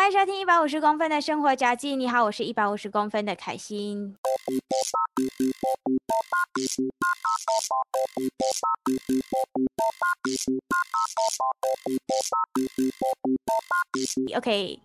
欢迎收听一百五十公分的生活札记。你好，我是一百五十公分的凯欣。OK。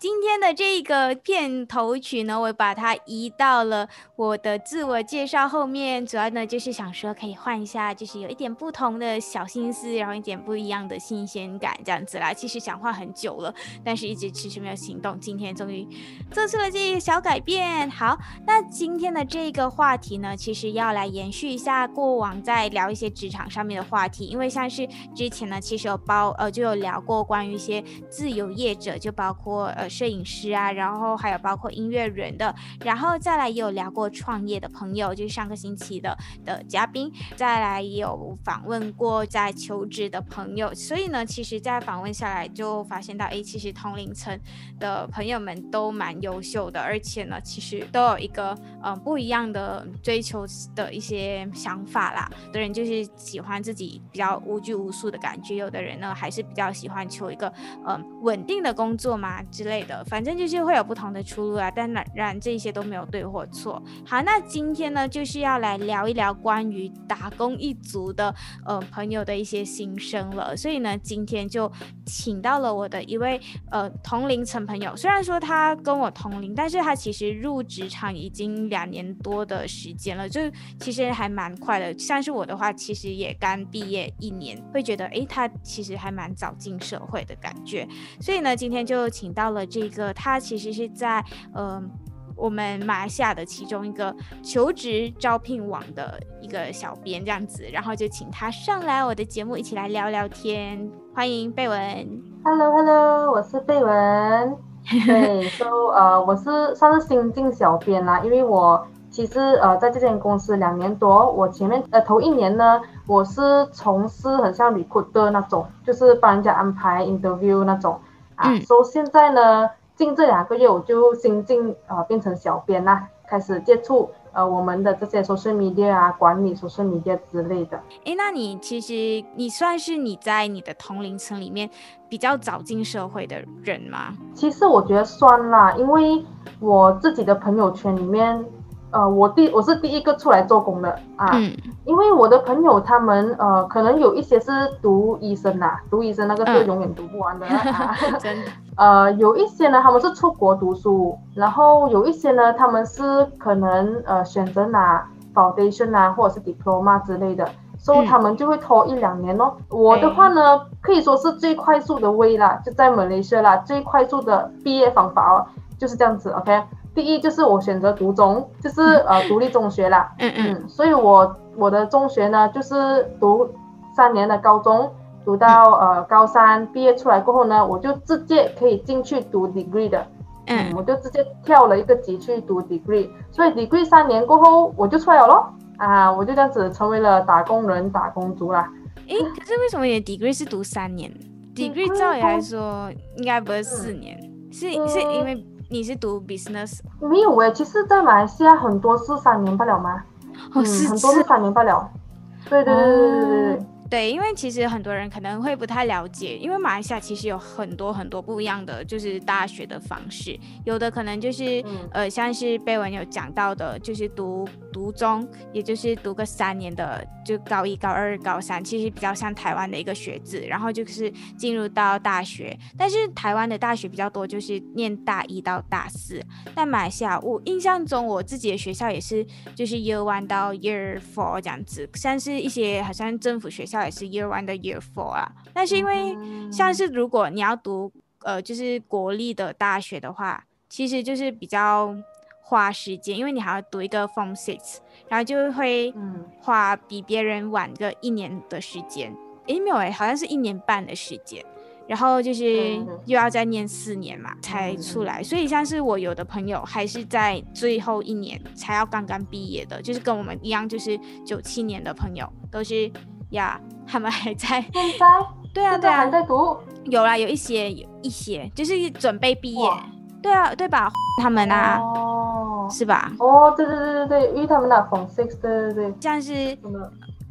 今天的这个片头曲呢，我把它移到了我的自我介绍后面，主要呢就是想说可以换一下，就是有一点不同的小心思，然后一点不一样的新鲜感这样子啦。其实想换很久了，但是一直迟迟没有行动，今天终于做出了这个小改变。好，那今天的这个话题呢，其实要来延续一下过往在聊一些职场上面的话题，因为像是之前呢，其实有包呃就有聊过关于一些自由业者，就包括呃。摄影师啊，然后还有包括音乐人的，然后再来也有聊过创业的朋友，就是上个星期的的嘉宾，再来也有访问过在求职的朋友，所以呢，其实，在访问下来就发现到，哎，其实同龄层的朋友们都蛮优秀的，而且呢，其实都有一个嗯、不一样的追求的一些想法啦。有的人就是喜欢自己比较无拘无束的感觉，有的人呢还是比较喜欢求一个嗯、稳定的工作嘛之类的。反正就是会有不同的出路啊，当然这些都没有对或错。好，那今天呢，就是要来聊一聊关于打工一族的呃朋友的一些心声了。所以呢，今天就请到了我的一位呃同龄层朋友，虽然说他跟我同龄，但是他其实入职场已经两年多的时间了，就其实还蛮快的。像是我的话，其实也刚毕业一年，会觉得诶，他其实还蛮早进社会的感觉。所以呢，今天就请到了这。一个他其实是在呃我们马来西亚的其中一个求职招聘网的一个小编这样子，然后就请他上来我的节目一起来聊聊天。欢迎贝文。Hello Hello，我是贝文。对，so 呃我是算是新进小编啦，因为我其实呃在这间公司两年多，我前面呃头一年呢，我是从事很像 recruiter 那种，就是帮人家安排 interview 那种。啊，所以现在呢，近这两个月我就新进呃变成小编啦，开始接触呃我们的这些 social media 啊，管理 social media 之类的。诶，那你其实你算是你在你的同龄层里面比较早进社会的人吗？其实我觉得算啦，因为我自己的朋友圈里面。呃，我第我是第一个出来做工的啊，嗯、因为我的朋友他们呃，可能有一些是读医生呐、啊，读医生那个是永远读不完的，真的。呃，有一些呢，他们是出国读书，然后有一些呢，他们是可能呃选择拿 foundation 啊，或者是 diploma 之类的，所以他们就会拖一两年哦。嗯、我的话呢，可以说是最快速的 way 啦，就在马来西亚啦，最快速的毕业方法哦，就是这样子，OK。第一就是我选择读中，就是呃独立中学啦，嗯嗯，所以我我的中学呢就是读三年的高中，读到呃高三毕业出来过后呢，我就直接可以进去读 degree 的，嗯，我就直接跳了一个级去读 degree，所以 degree 三年过后我就出来了咯，啊，我就这样子成为了打工人打工族啦。诶，可是为什么你的 degree 是读三年？degree 照理来说应该不是四年，嗯、是是因为。你是读 business？没有诶，其实，在马来西亚很多是三年不了吗？哦，是、嗯，很多是三年不了。对对对对对对对。哦对，因为其实很多人可能会不太了解，因为马来西亚其实有很多很多不一样的就是大学的方式，有的可能就是、嗯、呃像是贝文有讲到的，就是读读中，也就是读个三年的，就高一、高二、高三，其实比较像台湾的一个学制，然后就是进入到大学，但是台湾的大学比较多，就是念大一到大四，但马来西亚我印象中我自己的学校也是就是 year one 到 year four 这样子，像是一些好像政府学校。也是 year one 的 year four 啊，但是因为像是如果你要读呃就是国立的大学的话，其实就是比较花时间，因为你还要读一个 form six，然后就会花比别人晚个一年的时间，诶没有诶，好像是一年半的时间，然后就是又要再念四年嘛才出来，所以像是我有的朋友还是在最后一年才要刚刚毕业的，就是跟我们一样，就是九七年的朋友都是。呀他们还在，现在？对啊，对啊，还在读，有啦，有一些，有一些，就是准备毕业，对啊，对吧？他们啊，哦，是吧？哦，对对对对对，因为他们那 Form Six，对对对，像是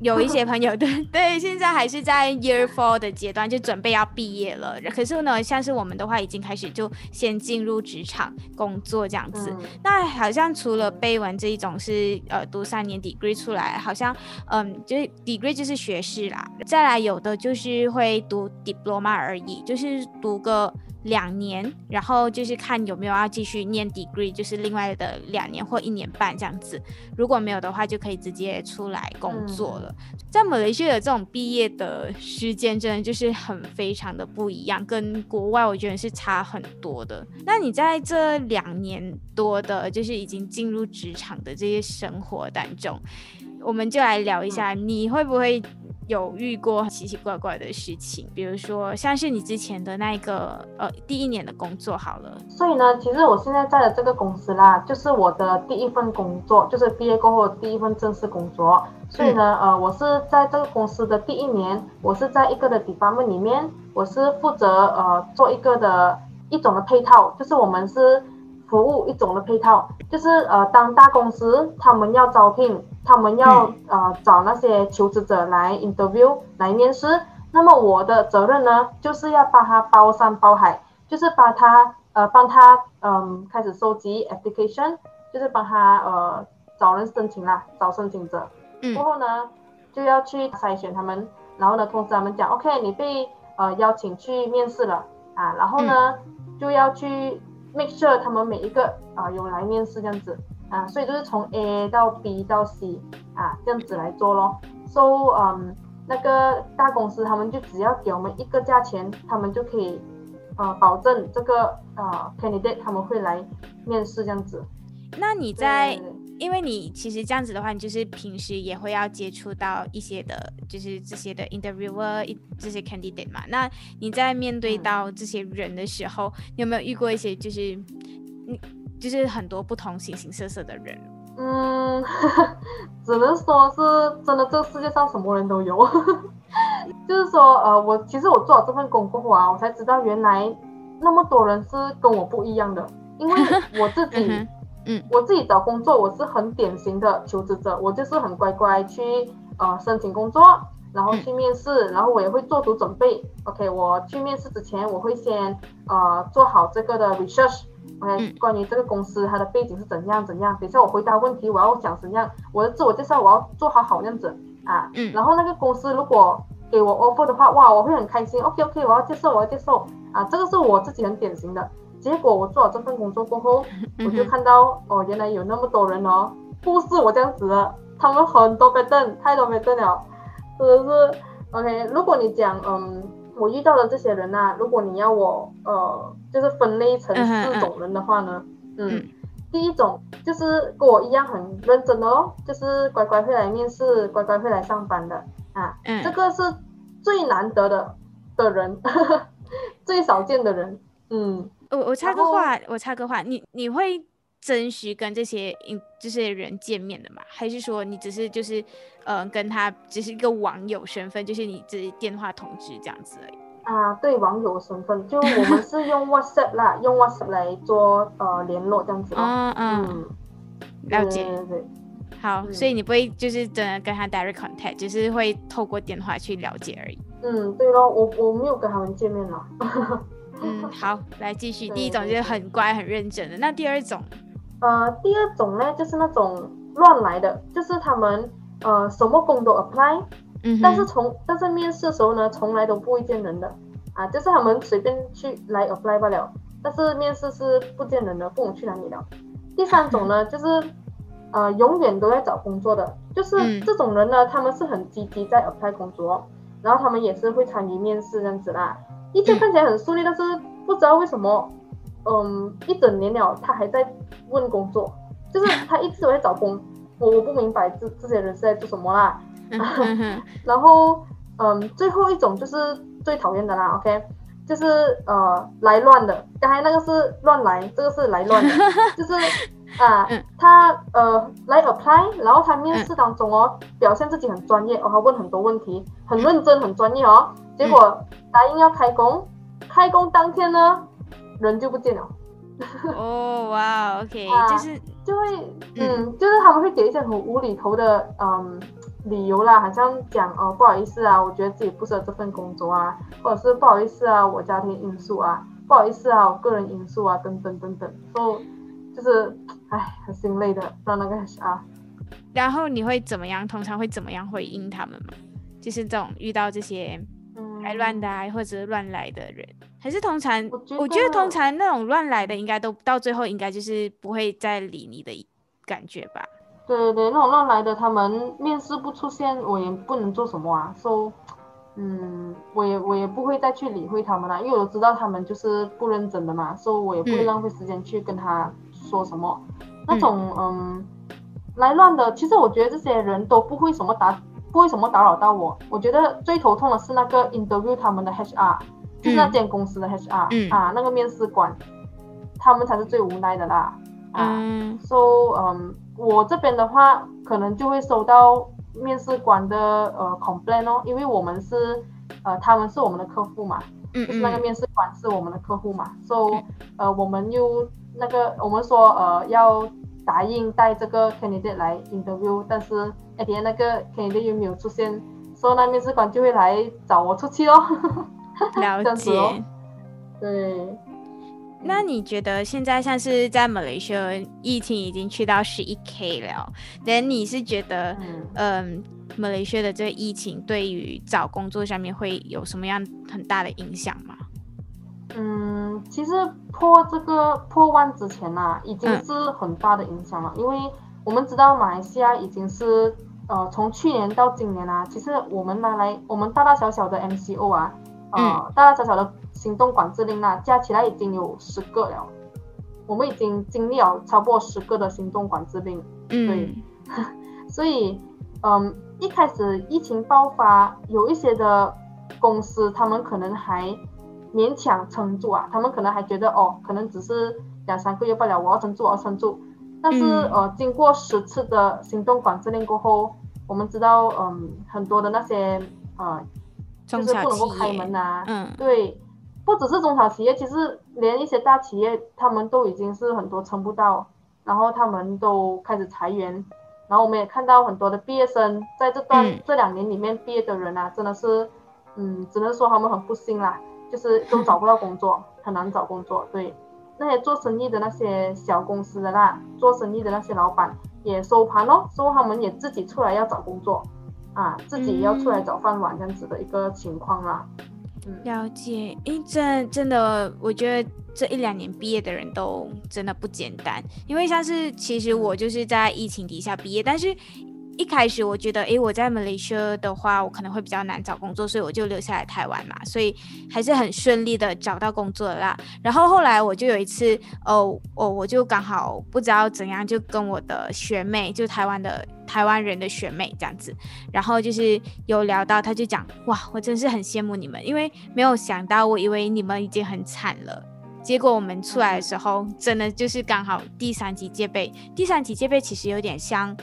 有一些 朋友，对对，现在还是在 Year Four 的阶段，就准备要毕业了。可是呢，像是我们的话，已经开始就先进入职场工作这样子。嗯、那好像除了碑文这一种是呃读三年 degree 出来，好像嗯，就是 degree 就是学士啦。再来有的就是会读 diploma 而已，就是读个。两年，然后就是看有没有要继续念 degree，就是另外的两年或一年半这样子。如果没有的话，就可以直接出来工作了。嗯、在马来西亚的这种毕业的时间，真的就是很非常的不一样，跟国外我觉得是差很多的。那你在这两年多的，就是已经进入职场的这些生活当中，我们就来聊一下，你会不会？有遇过奇奇怪怪的事情，比如说像是你之前的那个呃第一年的工作好了。所以呢，其实我现在在的这个公司啦，就是我的第一份工作，就是毕业过后的第一份正式工作。所以呢，嗯、呃，我是在这个公司的第一年，我是在一个的 department 里面，我是负责呃做一个的一种的配套，就是我们是服务一种的配套，就是呃当大公司他们要招聘。他们要、嗯、呃找那些求职者来 interview 来面试，那么我的责任呢，就是要帮他包山包海，就是把他呃帮他嗯、呃、开始收集 application，就是帮他呃找人申请啦，找申请者，嗯，过后呢就要去筛选他们，然后呢通知他们讲，OK 你被呃邀请去面试了。啊，然后呢、嗯、就要去 make sure 他们每一个啊、呃、有来面试这样子。啊，所以就是从 A 到 B 到 C 啊，这样子来做咯。So，嗯，那个大公司他们就只要给我们一个价钱，他们就可以呃保证这个呃 candidate 他们会来面试这样子。那你在，因为你其实这样子的话，你就是平时也会要接触到一些的，就是这些的 interviewer 这些 candidate 嘛。那你在面对到这些人的时候，嗯、你有没有遇过一些就是你？就是很多不同形形色色的人，嗯，只能说是真的，这个世界上什么人都有。就是说，呃，我其实我做了这份工作啊，我才知道原来那么多人是跟我不一样的。因为 我自己，嗯，嗯，我自己找工作，我是很典型的求职者，我就是很乖乖去呃申请工作，然后去面试，然后我也会做足准备。OK，我去面试之前，我会先呃做好这个的 research。OK，关于这个公司它的背景是怎样怎样，等一下我回答问题我要讲怎样，我的自我介绍我要做好好样子啊，嗯，然后那个公司如果给我 offer 的话，哇，我会很开心，OK OK，我要接受我要接受啊，这个是我自己很典型的。结果我做了这份工作过后，我就看到哦，原来有那么多人哦，不是我这样子的，他们很多被瞪，太多被瞪了，是不是？OK，如果你讲嗯。我遇到的这些人啊，如果你要我呃，就是分类成四种人的话呢，嗯，嗯，第一种就是跟我一样很认真的哦，就是乖乖会来面试，乖乖会来上班的啊，嗯，这个是最难得的的人，最少见的人，嗯，我我插个话，我插个话，你你会。真实跟这些这些人见面的吗？还是说你只是就是呃跟他只是一个网友身份，就是你只是电话通知这样子而已？啊，对，网友身份，就我们是用 WhatsApp 啦，用 WhatsApp 来做呃联络这样子。嗯嗯，了解。对对对。好，嗯，所以你不会就是真的跟他 direct contact，就是会透过电话去了解而已。嗯，对咯，我我没有跟他们见面了。嗯，好，来继续。第一种就是很乖很认真的，那第二种？呃，第二种呢，就是那种乱来的，就是他们呃什么工都 apply，嗯，但是从但是面试的时候呢，从来都不会见人的，啊，就是他们随便去来 apply 罢了，但是面试是不见人的，不懂去哪里了。第三种呢，就是呃永远都在找工作的，就是这种人呢，他们是很积极在 apply 工作，然后他们也是会参与面试这样子啦，一切看起来很顺利，但是不知道为什么。嗯，一整年了，他还在问工作，就是他一直在找工，我我不明白这这些人是在做什么啦。然后，嗯，最后一种就是最讨厌的啦，OK，就是呃来乱的，刚才那个是乱来，这个是来乱的，就是啊，他呃来 apply，然后他面试当中哦，表现自己很专业，哦，他问很多问题，很认真，很专业哦，结果答应要开工，开工当天呢。人就不见了。哦，哇，OK，就是就会，嗯，就是他们会给一些很无厘头的，嗯，理由啦，好像讲哦不好意思啊，我觉得自己不适合这份工作啊，或者是不好意思啊，我家庭因素啊，不好意思啊，我个人因素啊，等等等等，都就是唉很心累的，让那个 HR。然后你会怎么样？通常会怎么样回应他们吗？就是这种遇到这些来乱的啊，或者乱来的人，还是通常我觉，我觉得通常那种乱来的，应该都到最后应该就是不会再理你的感觉吧？对对对，那种乱来的，他们面试不出现，我也不能做什么啊。说、so，嗯，我也我也不会再去理会他们了，因为我知道他们就是不认真的嘛，所以我也不会浪费时间去跟他说什么。嗯、那种嗯。来乱的，其实我觉得这些人都不会什么打，不会什么打扰到我。我觉得最头痛的是那个 interview 他们的 HR，、嗯、就是那间公司的 HR、嗯、啊，那个面试官，他们才是最无奈的啦。啊、嗯，so 嗯，我这边的话可能就会收到面试官的呃 complaint 哦，因为我们是呃他们是我们的客户嘛，嗯，就是那个面试官是我们的客户嘛，so 呃我们又那个我们说呃要。答应带这个 candidate 来 interview，但是 the end 那个 candidate 又没有出现，所以那面试官就会来找我出去咯。了解。哦、对。那你觉得现在像是在马来西亚疫情已经去到十一 K 了，那你是觉得，嗯，马来西亚的这个疫情对于找工作上面会有什么样很大的影响吗？嗯，其实破这个破万之前呐、啊，已经是很大的影响了，嗯、因为我们知道马来西亚已经是呃从去年到今年啊，其实我们拿来我们大大小小的 MCO 啊，呃、嗯、大大小小的行动管制令啊，加起来已经有十个了，我们已经经历了超过十个的行动管制令，对，嗯、所以嗯一开始疫情爆发，有一些的公司他们可能还。勉强撑住啊，他们可能还觉得哦，可能只是两三个月罢了，我要撑住，我要撑住。但是、嗯、呃，经过十次的行动管制令过后，我们知道，嗯，很多的那些呃，就是不能够开门啊。嗯。对，不只是中小企业，其实连一些大企业，他们都已经是很多撑不到，然后他们都开始裁员。然后我们也看到很多的毕业生在这段、嗯、这两年里面毕业的人啊，真的是，嗯，只能说他们很不幸啦。就是都找不到工作，很难找工作。对，那些做生意的那些小公司的啦，做生意的那些老板也收盘咯，说他们也自己出来要找工作，啊，自己要出来找饭碗这样子的一个情况啦。嗯，了解。诶，这真的，我觉得这一两年毕业的人都真的不简单，因为像是其实我就是在疫情底下毕业，但是。一开始我觉得，诶，我在马来西亚的话，我可能会比较难找工作，所以我就留下来台湾嘛，所以还是很顺利的找到工作啦。然后后来我就有一次，哦，哦，我就刚好不知道怎样，就跟我的学妹，就台湾的台湾人的学妹这样子，然后就是有聊到，她就讲，哇，我真是很羡慕你们，因为没有想到，我以为你们已经很惨了，结果我们出来的时候，真的就是刚好第三级戒备，第三级戒备其实有点像。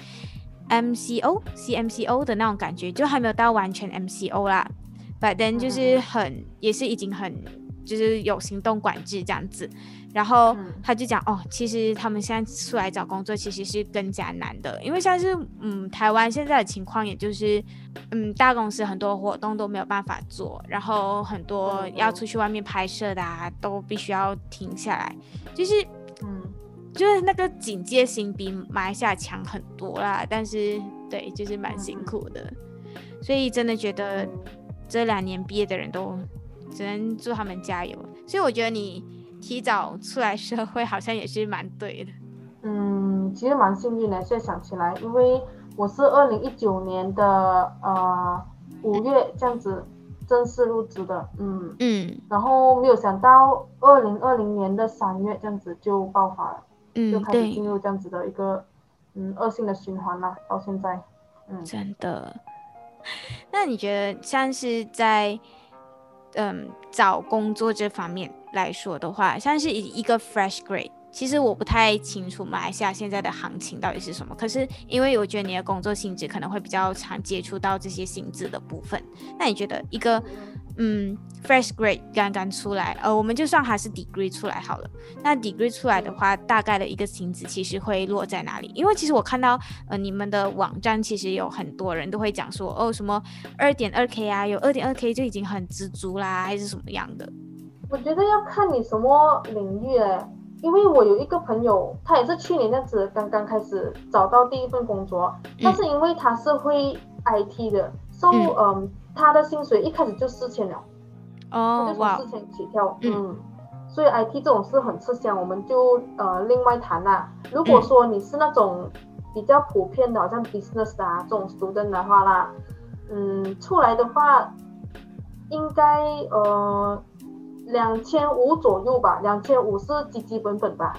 MCO、CMCO 的那种感觉，就还没有到完全 MCO 啦，But then 就是很，嗯、也是已经很，就是有行动管制这样子。然后他就讲，哦，其实他们现在出来找工作其实是更加难的，因为像是，嗯，台湾现在的情况，也就是，嗯，大公司很多活动都没有办法做，然后很多要出去外面拍摄的啊，都必须要停下来，就是，嗯。就是那个警戒心比马来西亚强很多啦，但是对，就是蛮辛苦的，所以真的觉得这两年毕业的人都只能祝他们加油。所以我觉得你提早出来社会好像也是蛮对的。嗯，其实蛮幸运的，现在想起来，因为我是二零一九年的呃五月这样子正式入职的，嗯嗯，然后没有想到二零二零年的三月这样子就爆发了。嗯，就开始进入这样子的一个嗯恶性的循环啦，到现在，嗯，真的。那你觉得像是在嗯找工作这方面来说的话，像是一个 fresh grade，其实我不太清楚马来西亚现在的行情到底是什么。可是因为我觉得你的工作性质可能会比较常接触到这些薪资的部分，那你觉得一个嗯，fresh grade 刚刚出来，呃，我们就算还是 degree 出来好了。那 degree 出来的话，大概的一个薪资其实会落在哪里？因为其实我看到，呃，你们的网站其实有很多人都会讲说，哦，什么二点二 k 啊，有二点二 k 就已经很知足啦，还是什么样的？我觉得要看你什么领域诶，因为我有一个朋友，他也是去年那子刚刚开始找到第一份工作，但是因为他是会 IT 的，所以嗯。他的薪水一开始就四千了，哦，就从四千起跳，嗯，所以 IT 这种是很吃香，我们就呃另外谈啦。如果说你是那种比较普遍的，好像 business 啊这种 student 的话啦，嗯，出来的话应该呃两千五左右吧，两千五是基基本本吧，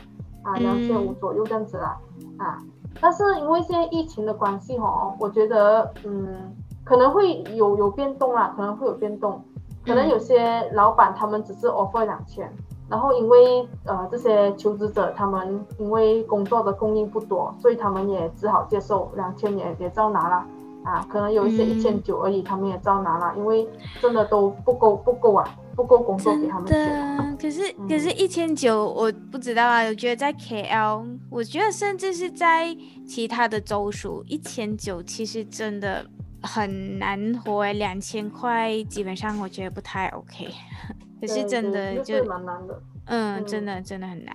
啊，两千五左右这样子啦，啊，但是因为现在疫情的关系哦，我觉得嗯。可能会有有变动啦，可能会有变动，可能有些老板他们只是 offer 两千，然后因为呃这些求职者他们因为工作的供应不多，所以他们也只好接受两千也也照拿了啊，可能有一些一千九而已，他们也照拿了，因为真的都不够不够啊，不够工作给他们选。可是可是一千九我不知道啊，我觉得在 KL，我觉得甚至是在其他的州属，一千九其实真的。很难活哎，两千块基本上我觉得不太 OK，可是真的就蛮难的，嗯，真的真的很难。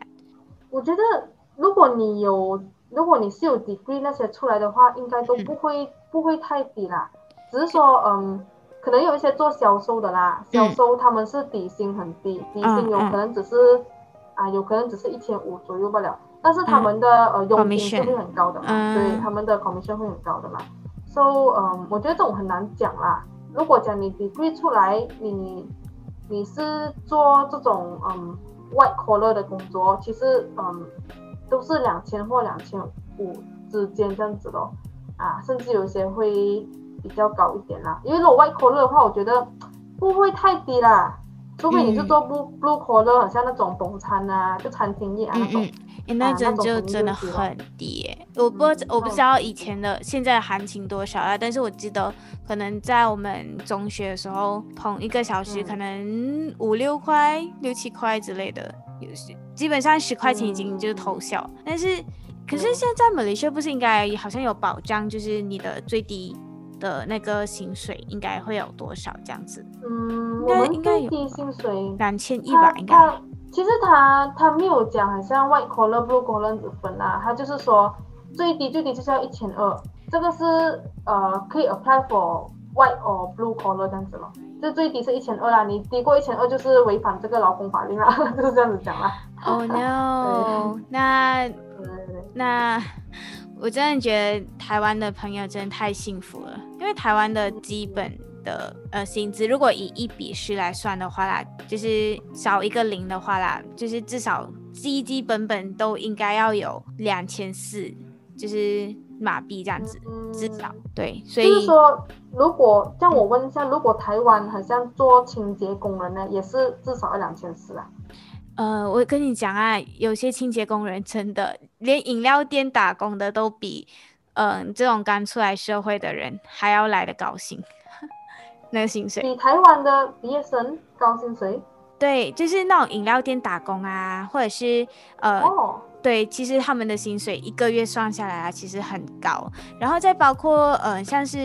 我觉得如果你有，如果你是有 degree 那些出来的话，应该都不会、嗯、不会太低啦。只是说，嗯，可能有一些做销售的啦，销售他们是底薪很低，嗯、底薪有可能只是、嗯、啊，有可能只是一千五左右不了，但是他们的、嗯、呃佣金是会很高的嘛，嗯、对，他们的 commission 会很高的嘛。So 嗯，我觉得这种很难讲啦。如果讲你比对出来，你你是做这种嗯 white collar 的工作，其实嗯都是两千或两千五之间这样子咯。啊，甚至有些会比较高一点啦。因为如果 white collar 的话，我觉得不会太低啦。除非你是做 blue blue collar，好像那种中餐啊，就餐厅业啊那种。欸、那真就真的很低，欸，我不我不知道以前的现在的行情多少啊，但是我记得可能在我们中学的时候，捧一个小时可能五六块、六七块之类的，有些基本上十块钱已经就是偷笑。但是可是现在马来西亚不是应该好像有保障，就是你的最低的那个薪水应该会有多少这样子？嗯，我们应该有薪水两千一吧，应该。其实他他没有讲，好像 white collar blue collar 之分啊，他就是说最低最低就是要一千二，这个是呃可以 apply for white or blue collar 这样子咯，这最低是一千二啦，你低过一千二就是违反这个劳工法令啦，就是这样子讲啦。Oh no，那那 我真的觉得台湾的朋友真的太幸福了，因为台湾的基本。的呃薪资，如果以一比十来算的话啦，就是少一个零的话啦，就是至少基基本本都应该要有两千四，就是马币这样子，嗯、至少对。所以就是说，如果像我问一下，如果台湾好像做清洁工人呢，也是至少要两千四啊？呃，我跟你讲啊，有些清洁工人真的连饮料店打工的都比嗯、呃、这种刚出来社会的人还要来的高薪。那个薪水比台湾的毕业生高薪水？对，就是那种饮料店打工啊，或者是呃，oh. 对，其实他们的薪水一个月算下来啊，其实很高。然后再包括呃，像是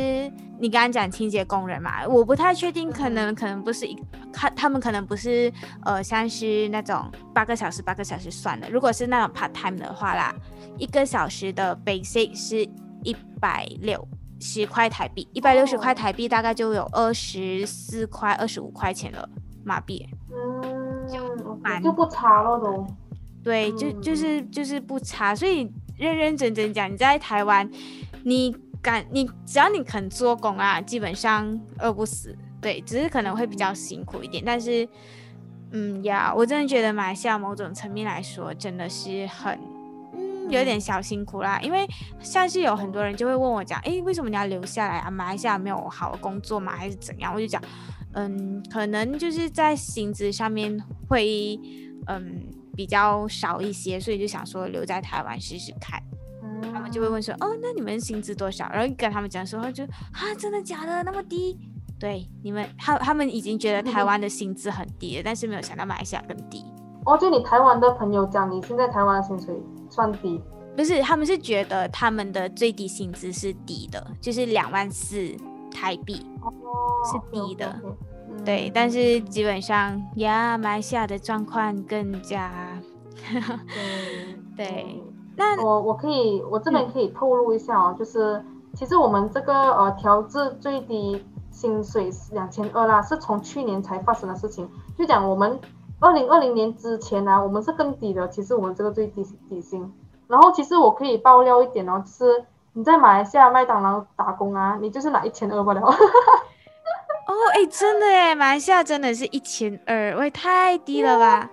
你刚刚讲清洁工人嘛，我不太确定，可能可能不是一，他他们可能不是呃，像是那种八个小时八个小时算的。如果是那种 part time 的话啦，一个小时的 basic 是一百六。十块台币，一百六十块台币大概就有二十四块、二十五块钱了马币。嗯，就蛮就不差了都。对，就就是就是不差，所以认认真真讲，你在台湾，你敢你只要你肯做工啊，基本上饿不死。对，只是可能会比较辛苦一点，但是，嗯呀，我真的觉得马来西亚某种层面来说，真的是很。嗯有点小辛苦啦，因为像是有很多人就会问我讲，诶，为什么你要留下来啊？马来西亚没有好的工作吗？还是怎样？我就讲，嗯，可能就是在薪资上面会，嗯，比较少一些，所以就想说留在台湾试试看。嗯，他们就会问说，哦，那你们薪资多少？然后跟他们讲说，就啊，真的假的？那么低？对，你们他他们已经觉得台湾的薪资很低了，但是没有想到马来西亚更低。哦，就你台湾的朋友讲，你现在台湾的薪水算低？不是，他们是觉得他们的最低薪资是低的，就是两万四台币，哦，是低的。Okay, okay, okay. 对，但是基本上呀，马来西亚的状况更加，对。对那我我可以，我这边可以透露一下哦，嗯、就是其实我们这个呃调至最低薪水两千二啦，是从去年才发生的事情。就讲我们二零二零年之前呢、啊，我们是更低的。其实我们这个最低底薪，然后其实我可以爆料一点哦，就是你在马来西亚麦当劳打工啊，你就是拿一千二不了。哦，哎，真的哎，马来西亚真的是一千二，喂，太低了吧？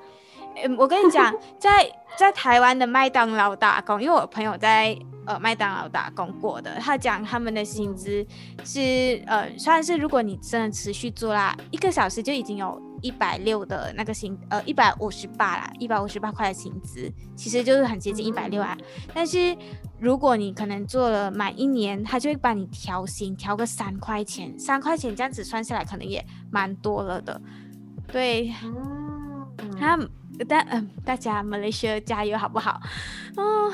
嗯，我跟你讲，在。在台湾的麦当劳打工，因为我朋友在呃麦当劳打工过的，他讲他们的薪资是呃，算是如果你真的持续做啦，一个小时就已经有一百六的那个薪，呃一百五十八啦，一百五十八块的薪资，其实就是很接近一百六啊。但是如果你可能做了满一年，他就会帮你调薪，调个三块钱，三块钱这样子算下来，可能也蛮多了的。对，他。但嗯，大家马来西亚加油好不好？哦，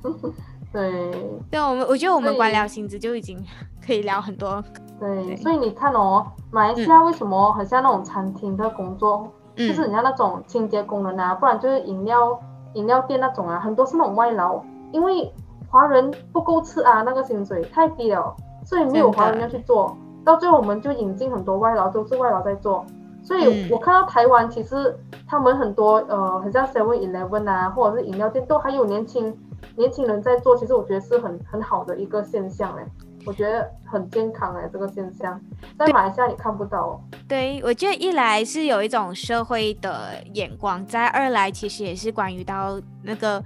对，对，我们我觉得我们光聊薪资就已经可以聊很多。对，对所以你看哦，马来西亚为什么很像那种餐厅的工作，嗯、就是人家那种清洁工人啊，不然就是饮料饮料店那种啊，很多是那种外劳，因为华人不够吃啊，那个薪水太低了，所以没有华人要去做，到最后我们就引进很多外劳，都是外劳在做。所以我看到台湾，其实他们很多呃，很像 Seven Eleven 啊，或者是饮料店，都还有年轻年轻人在做。其实我觉得是很很好的一个现象哎，我觉得很健康哎，这个现象在马来西亚你看不到哦。对，我觉得一来是有一种社会的眼光，在二来其实也是关于到那个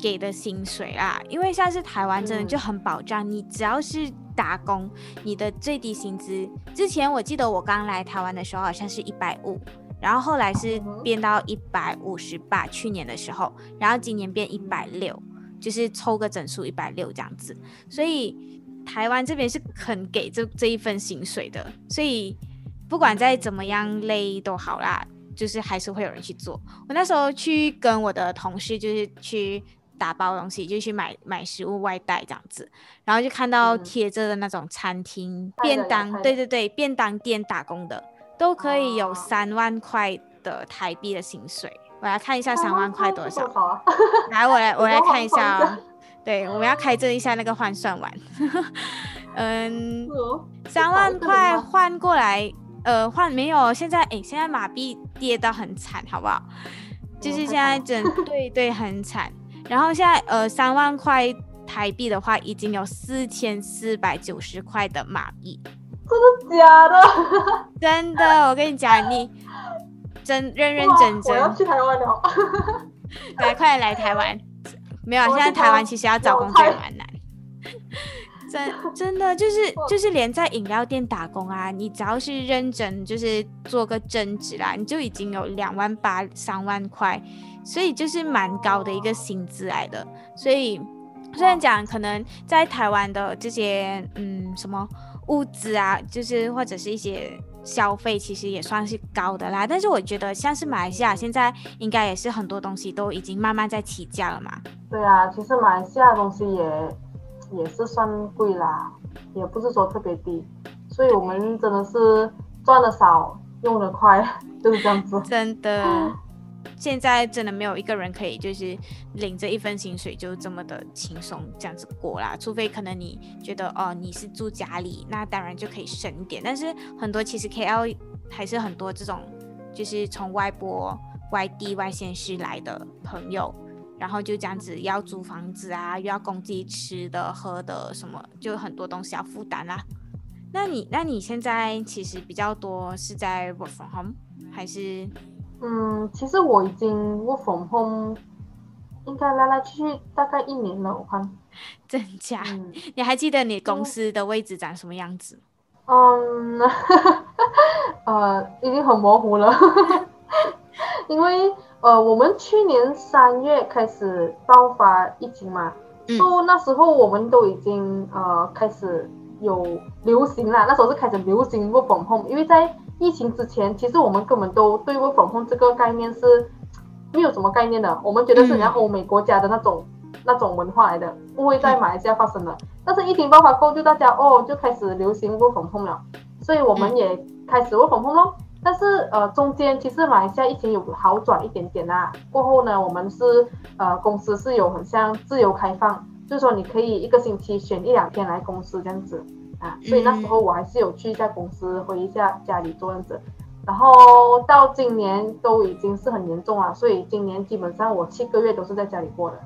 给的薪水啦。因为像是台湾真的就很保障，嗯、你只要是。打工，你的最低薪资之前我记得我刚来台湾的时候好像是一百五，然后后来是变到一百五十八，去年的时候，然后今年变一百六，就是抽个整数一百六这样子，所以台湾这边是肯给这这一份薪水的，所以不管再怎么样累都好啦，就是还是会有人去做。我那时候去跟我的同事就是去。打包东西就去买买食物外带这样子，然后就看到贴着的那种餐厅、嗯、便当，对对对，便当店打工的都可以有三万块的台币的薪水。我来看一下三万块多少，啊、来我来我来看一下 哦。对，我们要开证一下那个换算完。嗯，三万块换过来，呃，换没有？现在哎，现在马币跌到很惨，好不好？就是现在整对对很惨。然后现在呃三万块台币的话，已经有四千四百九十块的马币，真的假的？真的，我跟你讲，你真认认真真。我要去台湾了。来，快点来台湾。没有，现在台湾其实要找工作也蛮难。真 真的就是就是连在饮料店打工啊，你只要是认真，就是做个正职啦，你就已经有两万八三万块。所以就是蛮高的一个薪资来的，所以虽然讲可能在台湾的这些嗯什么物资啊，就是或者是一些消费，其实也算是高的啦。但是我觉得像是马来西亚现在应该也是很多东西都已经慢慢在起价了嘛。对啊，其实马来西亚的东西也也是算贵啦，也不是说特别低。所以我们真的是赚的少，用的快，就是这样子。真的。现在真的没有一个人可以就是领着一份薪水就这么的轻松这样子过啦，除非可能你觉得哦你是住家里，那当然就可以省一点。但是很多其实 KL 还是很多这种就是从外国、外地、外县市来的朋友，然后就这样子要租房子啊，又要供自己吃的、喝的什么，就很多东西要负担啦。那你那你现在其实比较多是在 work from home 还是？嗯，其实我已经 work from home，应该来来去去大概一年了，我看。真假？嗯、你还记得你公司的位置长什么样子？嗯，呃，已经很模糊了，因为呃，我们去年三月开始爆发疫情嘛，所以、嗯 so, 那时候我们都已经呃开始有流行啦，那时候是开始流行 work from home，因为在疫情之前，其实我们根本都对 work from home 这个概念是没有什么概念的，我们觉得是人家欧美国家的那种、嗯、那种文化来的，不会在马来西亚发生的。嗯、但是疫情爆发后，就大家哦就开始流行 work from home 了，所以我们也开始 work from home 咯。但是呃中间其实马来西亚疫情有好转一点点啦，过后呢，我们是呃公司是有很像自由开放。就是说，你可以一个星期选一两天来公司这样子啊，所以那时候我还是有去一下公司，回一下家里做这样子。然后到今年都已经是很严重了，所以今年基本上我七个月都是在家里过的，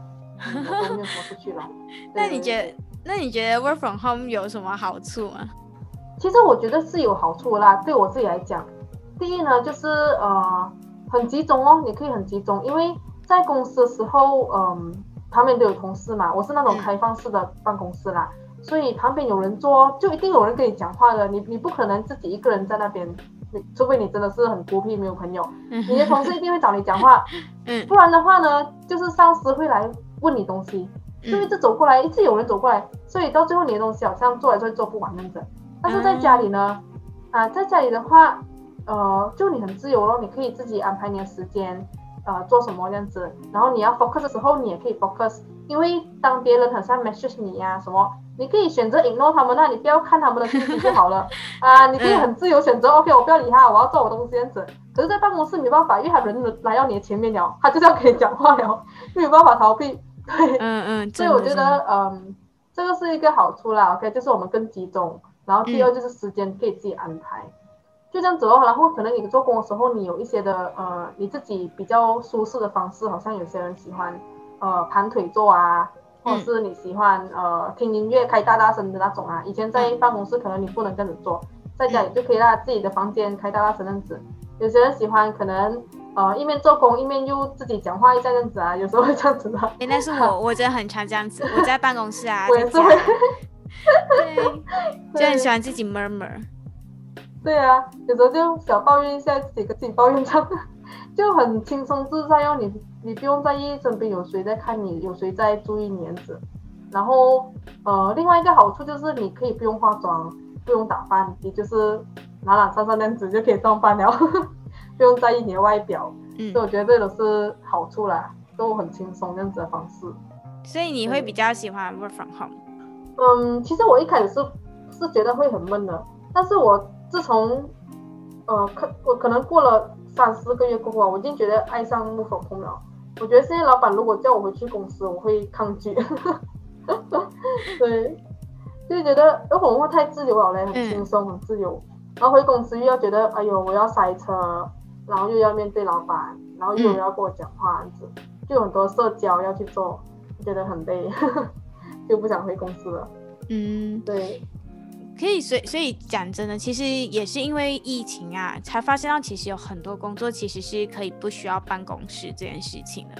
嗯、我都没有说出去了。那你觉得，那你觉得 work from home 有什么好处吗？其实我觉得是有好处啦，对我自己来讲，第一呢就是呃很集中哦，你可以很集中，因为在公司的时候，嗯、呃。旁边都有同事嘛，我是那种开放式的办公室啦，嗯、所以旁边有人坐，就一定有人跟你讲话的。你你不可能自己一个人在那边，你除非你真的是很孤僻没有朋友，你的同事一定会找你讲话，不然的话呢，就是上司会来问你东西，就一直走过来，一直有人走过来，所以到最后你的东西好像做来做去做不完那样子。但是在家里呢，啊，在家里的话，呃，就你很自由咯，你可以自己安排你的时间。呃，做什么这样子，然后你要 focus 的时候，你也可以 focus，因为当别人很像 message 你呀、啊、什么，你可以选择 ignore 他们，那你不要看他们的信息就好了 啊，你可以很自由选择，OK，我不要理他，我要做我东西这样子。可是，在办公室没办法，因为他人来到你的前面了，他就是要跟你讲话了，没有办法逃避。对，嗯嗯，所以我觉得，嗯，这个是一个好处啦，OK，就是我们更集中，然后第二就是时间可以自己安排。这样子哦，然后可能你做工的时候，你有一些的呃，你自己比较舒适的方式，好像有些人喜欢呃盘腿坐啊，或者是你喜欢呃听音乐开大大声的那种啊。以前在办公室可能你不能这样子做，在家里就可以在自己的房间开大大声这样子。有些人喜欢可能呃一面做工一面又自己讲话一下这样子啊，有时候会这样子的。哎，但是我我真的很常这样子，我在办公室啊，我也是会，对，就很喜欢自己 murmur。对啊，有时候就小抱怨一下，自己跟自己抱怨这样，就很轻松自在哦。你你不用在意身边有谁在看你，有谁在注意你样子。然后呃，另外一个好处就是你可以不用化妆，不用打扮，你就是懒懒散散那样子就可以上班了，不用在意你的外表。嗯，所以我觉得这都是好处啦，都很轻松这样子的方式。所以你会比较喜欢 work from home？嗯，其实我一开始是是觉得会很闷的，但是我。自从，呃，可我可能过了三四个月过后啊，我已经觉得爱上 work from home 了。我觉得现在老板如果叫我回去公司，我会抗拒。对，就觉得 work from home 太自由了嘞，很轻松，很自由。然后回公司又要觉得，哎呦，我要塞车，然后又要面对老板，然后又要跟我讲话，这样子，就很多社交要去做，觉得很累，就不想回公司了。嗯，对。可以，所以所以讲真的，其实也是因为疫情啊，才发现到其实有很多工作其实是可以不需要办公室这件事情的。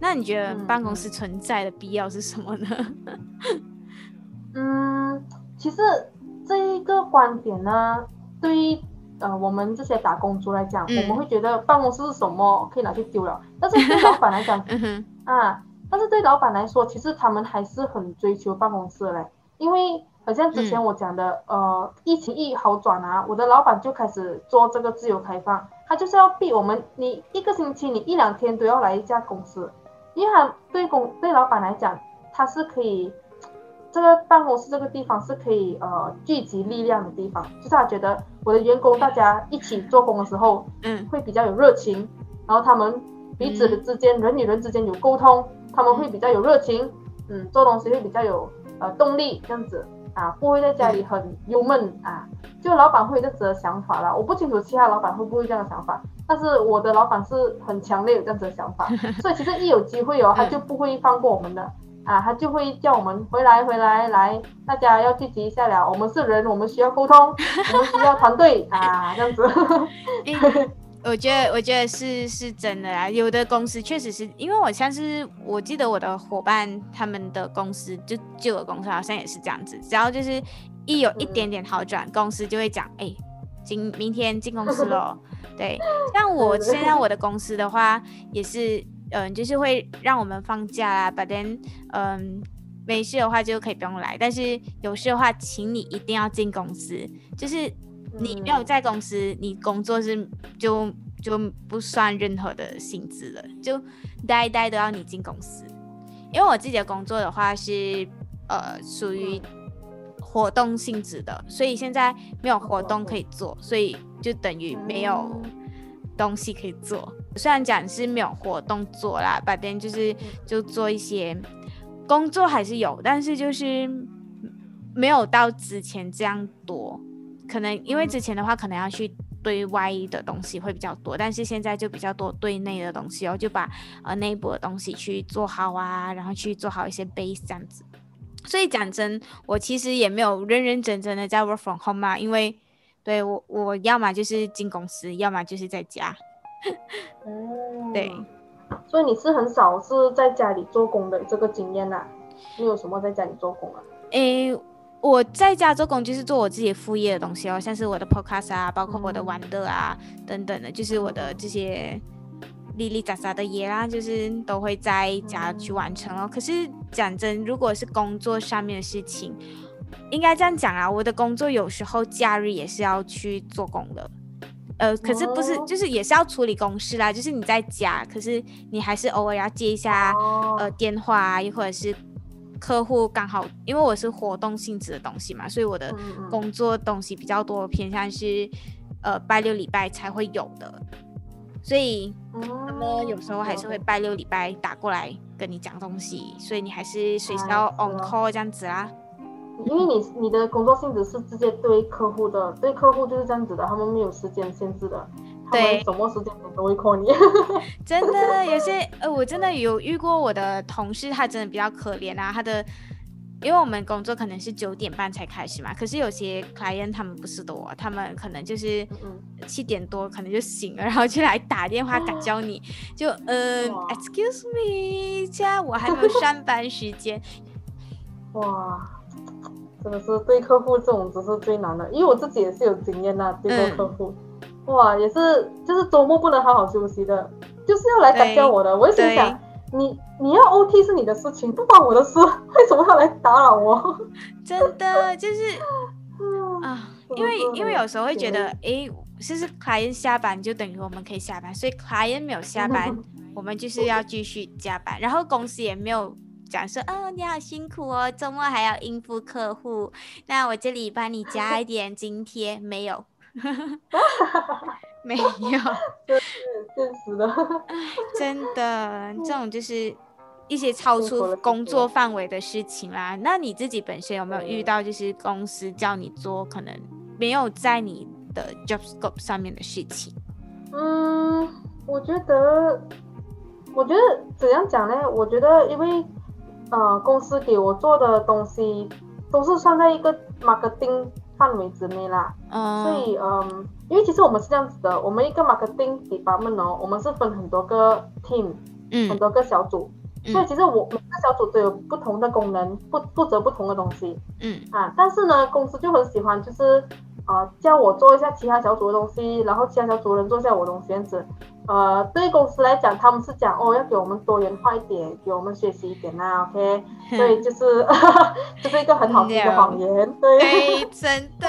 那你觉得办公室存在的必要是什么呢？嗯，其实这一个观点呢，对于呃我们这些打工族来讲，嗯、我们会觉得办公室是什么可以拿去丢了。但是对 老板来讲，嗯、哼啊，但是对老板来说，其实他们还是很追求办公室嘞，因为。好像之前我讲的，嗯、呃，疫情一好转啊，我的老板就开始做这个自由开放，他就是要逼我们，你一个星期你一两天都要来一家公司，因为他对公对老板来讲，他是可以，这个办公室这个地方是可以呃聚集力量的地方，就是他觉得我的员工大家一起做工的时候，嗯，会比较有热情，然后他们彼此的之间、嗯、人与人之间有沟通，他们会比较有热情，嗯，做东西会比较有呃动力这样子。啊，不会在家里很郁闷啊，就老板会有这样子的想法啦。我不清楚其他老板会不会这样的想法，但是我的老板是很强烈有这样子的想法，所以其实一有机会哦，他就不会放过我们的啊，他就会叫我们回来回来来，大家要聚集一下了。我们是人，我们需要沟通，我们需要团队啊，这样子。我觉得，我觉得是是真的啊。有的公司确实是因为我像是我记得我的伙伴他们的公司就旧的公司好像也是这样子，只要就是一有一点点好转，嗯、公司就会讲，哎，今明天进公司喽。对，像我现在我的公司的话，也是嗯、呃，就是会让我们放假啊，but then 嗯。没事的话就可以不用来，但是有事的话，请你一定要进公司。就是你没有在公司，嗯、你工作是就就不算任何的薪资了，就呆呆都要你进公司。因为我自己的工作的话是呃属于活动性质的，所以现在没有活动可以做，所以就等于没有东西可以做。虽然讲是没有活动做啦，白天就是就做一些。工作还是有，但是就是没有到之前这样多。可能因为之前的话，可能要去对外的东西会比较多，但是现在就比较多对内的东西哦，就把呃内部的东西去做好啊，然后去做好一些 base 这样子。所以讲真，我其实也没有认认真真的在 work from home 嘛，因为对我我要么就是进公司，要么就是在家。嗯，对。所以你是很少是在家里做工的这个经验呐、啊？你有什么在家里做工啊？诶，我在家做工就是做我自己副业的东西哦，像是我的 podcast 啊，包括我的玩乐啊、嗯、等等的，就是我的这些哩哩杂杂的耶啦，就是都会在家去完成哦。嗯、可是讲真，如果是工作上面的事情，应该这样讲啊，我的工作有时候假日也是要去做工的。呃，可是不是，就是也是要处理公事啦。就是你在家，可是你还是偶尔要接一下呃电话啊，又或者是客户刚好，因为我是活动性质的东西嘛，所以我的工作东西比较多，偏向是呃拜六礼拜才会有的。所以他们有时候还是会拜六礼拜打过来跟你讲东西，所以你还是随时要 on call 这样子啦。因为你你的工作性质是直接对客户的，对客户就是这样子的，他们没有时间限制的，他们什么时间点都会 call 你。真的有些呃，我真的有遇过我的同事，他真的比较可怜啊。他的，因为我们工作可能是九点半才开始嘛，可是有些 client 他们不是的哦，他们可能就是七点多可能就醒了，然后就来打电话赶叫你，就呃，excuse me，现在我还没有上班时间。哇。真的是对客户这种只是最难的，因为我自己也是有经验呐、啊，对过客户，嗯、哇，也是就是周末不能好好休息的，就是要来打搅我的。我也心想，你你要 OT 是你的事情，不关我的事，为什么要来打扰我？真的就是 啊，因为因为有时候会觉得，哎，就是 client 下班就等于我们可以下班，所以 client 没有下班，我们就是要继续加班，然后公司也没有。讲说哦，你好辛苦哦，周末还要应付客户，那我这里帮你加一点津贴，没有，没有，这是现实的，真的，这种就是一些超出工作范围的事情啦。那你自己本身有没有遇到，就是公司叫你做可能没有在你的 job scope 上面的事情？嗯，我觉得，我觉得怎样讲呢？我觉得因为。呃，公司给我做的东西都是算在一个 marketing 范围之内啦。嗯。所以，嗯、呃，因为其实我们是这样子的，我们一个 marketing department 哦，我们是分很多个 team，嗯，很多个小组。嗯。所以其实我每个小组都有不同的功能，不负责不同的东西。嗯。啊，但是呢，公司就很喜欢就是，呃，叫我做一下其他小组的东西，然后其他小组人做一下我的东西这样子。呃，对公司来讲，他们是讲哦，要给我们多元化一点，给我们学习一点呐，OK？所以就是，就是一个很好听的谎言，对，对，真的，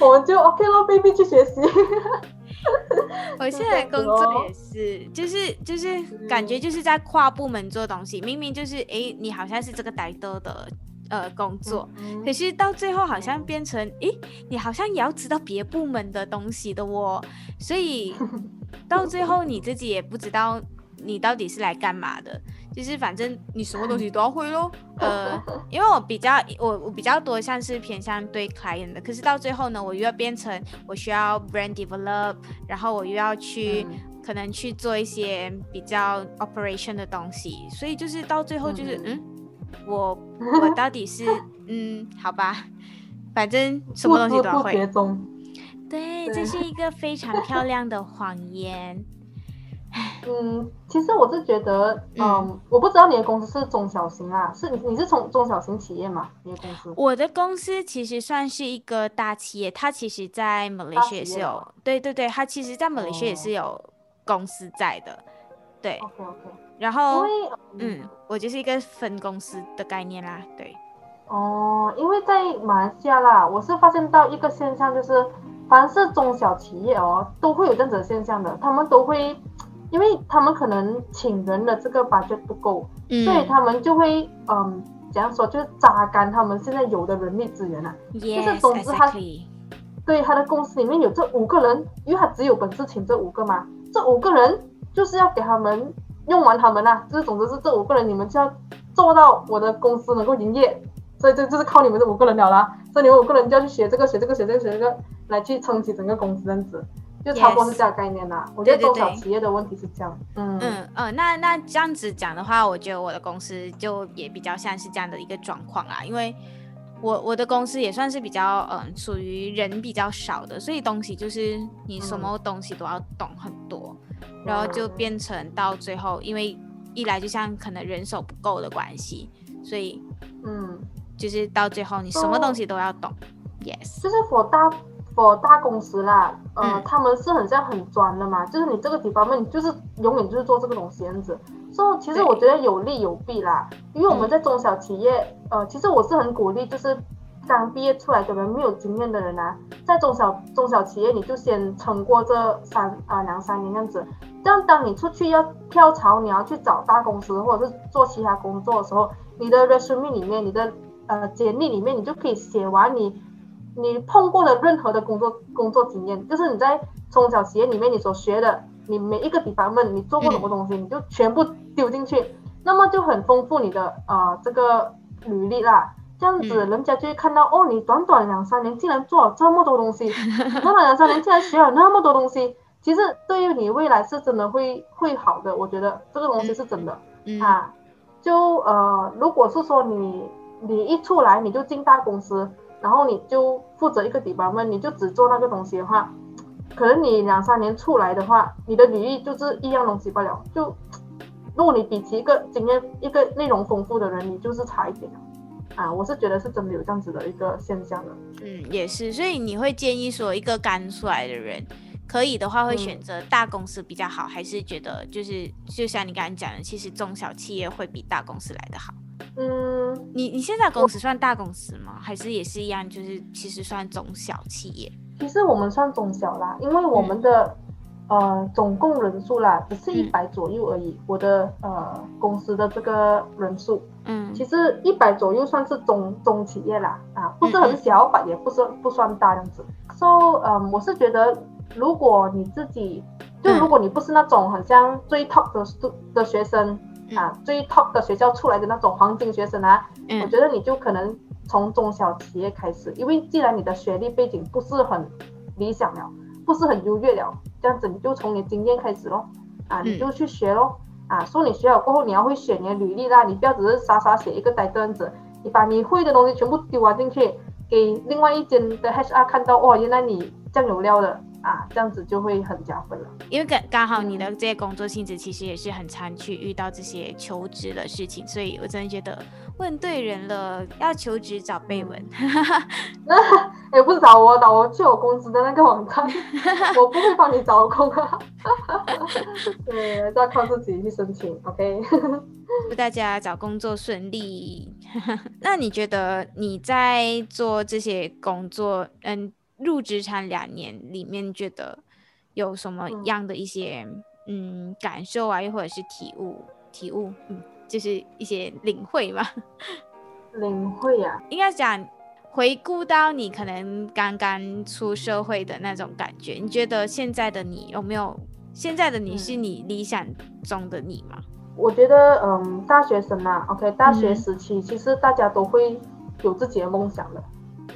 我们就 OK 咯，baby 去学习。我现在工作也是，就是就是感觉就是在跨部门做东西，明明就是哎，你好像是这个带头的。呃，工作，可是到最后好像变成，诶，你好像也要知道别部门的东西的哦，所以到最后你自己也不知道你到底是来干嘛的，就是反正你什么东西都要会咯。呃，因为我比较我我比较多像是偏向对 client 的，可是到最后呢，我又要变成我需要 brand develop，然后我又要去可能去做一些比较 operation 的东西，所以就是到最后就是嗯。我我 到底是嗯，好吧，反正什么东西都要会。对，这是一个非常漂亮的谎言。嗯，其实我是觉得，嗯，嗯，我不知道你的公司是中小型啊，是你你是从中小型企业吗？你的公司？我的公司其实算是一个大企业，它其实在马来西亚也是有，对对对，它其实在马来西亚也是有公司在的，对。OK OK。然后，嗯，我就是一个分公司的概念啦，对。哦，因为在马来西亚啦，我是发现到一个现象，就是凡是中小企业哦，都会有这样子的现象的，他们都会，因为他们可能请人的这个 budget 不够，嗯、所以他们就会，嗯，怎样说，就是榨干他们现在有的人力资源啊，yes, 就是总之他.对他的公司里面有这五个人，因为他只有本事请这五个嘛，这五个人就是要给他们用完他们啊，就是总之是这五个人，你们就要做到我的公司能够营业。所以这就是靠你们这五个人了啦，所以你们五个人就要去学这个学这个学这个学这个，来去撑起整个公司这样子，就差不多是这样概念啦。Yes. 我觉得中小企业的问题是这样。嗯嗯呃，那那这样子讲的话，我觉得我的公司就也比较像是这样的一个状况啦，因为我我的公司也算是比较嗯属于人比较少的，所以东西就是你什么东西都要懂很多，嗯、然后就变成到最后，因为一来就像可能人手不够的关系，所以嗯。就是到最后，你什么东西都要懂，yes。就是 for 大 for 大公司啦，呃，嗯、他们是很像很专的嘛，就是你这个几方面，你就是永远就是做这个东西这样子。所以其实我觉得有利有弊啦，因为我们在中小企业，嗯、呃，其实我是很鼓励，就是刚毕业出来的人没有经验的人啊，在中小中小企业你就先撑过这三啊、两三年这样子，这样当你出去要跳槽，你要去找大公司或者是做其他工作的时候，你的 resume 里面你的呃，简历里面你就可以写完你你碰过的任何的工作工作经验，就是你在中小企业里面你所学的，你每一个 department 你做过什么东西，你就全部丢进去，那么就很丰富你的呃这个履历啦。这样子人家就会看到哦，你短短两三年竟然做了这么多东西，短短两三年竟然学了那么多东西，其实对于你未来是真的会会好的，我觉得这个东西是真的啊。就呃，如果是说你。你一出来你就进大公司，然后你就负责一个 department，你就只做那个东西的话，可能你两三年出来的话，你的履历就是一样东西罢了。就如果你比起一个经验、一个内容丰富的人，你就是差一点啊。我是觉得是真的有这样子的一个现象的。嗯，也是。所以你会建议说，一个刚出来的人，可以的话会选择大公司比较好，嗯、还是觉得就是就像你刚刚讲的，其实中小企业会比大公司来得好？嗯，你你现在公司算大公司吗？还是也是一样，就是其实算中小企业？其实我们算中小啦，因为我们的、嗯、呃总共人数啦，只是一百左右而已。嗯、我的呃公司的这个人数，嗯，其实一百左右算是中中企业啦，啊，不是很小吧，嗯、也不是不算大这样子。So，嗯，我是觉得如果你自己，就如果你不是那种很像最 top 的的学生。啊，最 top 的学校出来的那种黄金学生啊，嗯、我觉得你就可能从中小企业开始，因为既然你的学历背景不是很理想了，不是很优越了，这样子你就从你经验开始咯，啊，你就去学咯，嗯、啊，说你学了过后你要会选你的履历啦，你不要只是傻傻写一个呆段子，你把你会的东西全部丢完进去，给另外一间的 HR 看到，哇，原来你这样有料的。啊，这样子就会很加分了。因为刚刚好你的这些工作性质其实也是很常去遇到这些求职的事情，所以我真的觉得问对人了。要求职找贝文，那也 不是找我，找我去我公司的那个网站，我不会帮你找工啊。对，要靠自己去申请。OK，祝大家找工作顺利。那你觉得你在做这些工作，嗯？入职场两年里面，觉得有什么样的一些嗯，嗯感受啊，又或者是体悟体悟，嗯，就是一些领会吧。领会、啊，应该讲回顾到你可能刚刚出社会的那种感觉，你觉得现在的你有没有？现在的你是你理想中的你吗？我觉得，嗯，大学生啊，OK，大学时期、嗯、其实大家都会有自己的梦想的。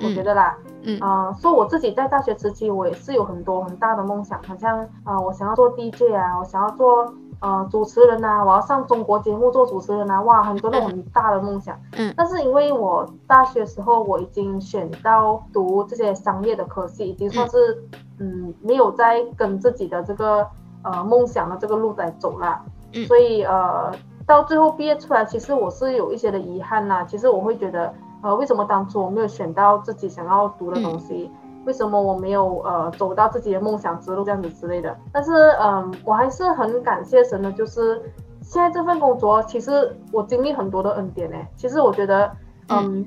我觉得啦，嗯啊，呃、说我自己在大学时期，我也是有很多很大的梦想，好像啊、呃，我想要做 DJ 啊，我想要做呃主持人啊，我要上中国节目做主持人啊，哇，很多那种很大的梦想。嗯。但是因为我大学时候我已经选到读这些商业的科系，已经算是嗯，嗯没有在跟自己的这个呃梦想的这个路在走了。嗯。所以呃，到最后毕业出来，其实我是有一些的遗憾呐、啊。其实我会觉得。呃，为什么当初我没有选到自己想要读的东西？嗯、为什么我没有呃走到自己的梦想之路这样子之类的？但是嗯、呃，我还是很感谢神的，就是现在这份工作，其实我经历很多的恩典呢。其实我觉得，嗯，嗯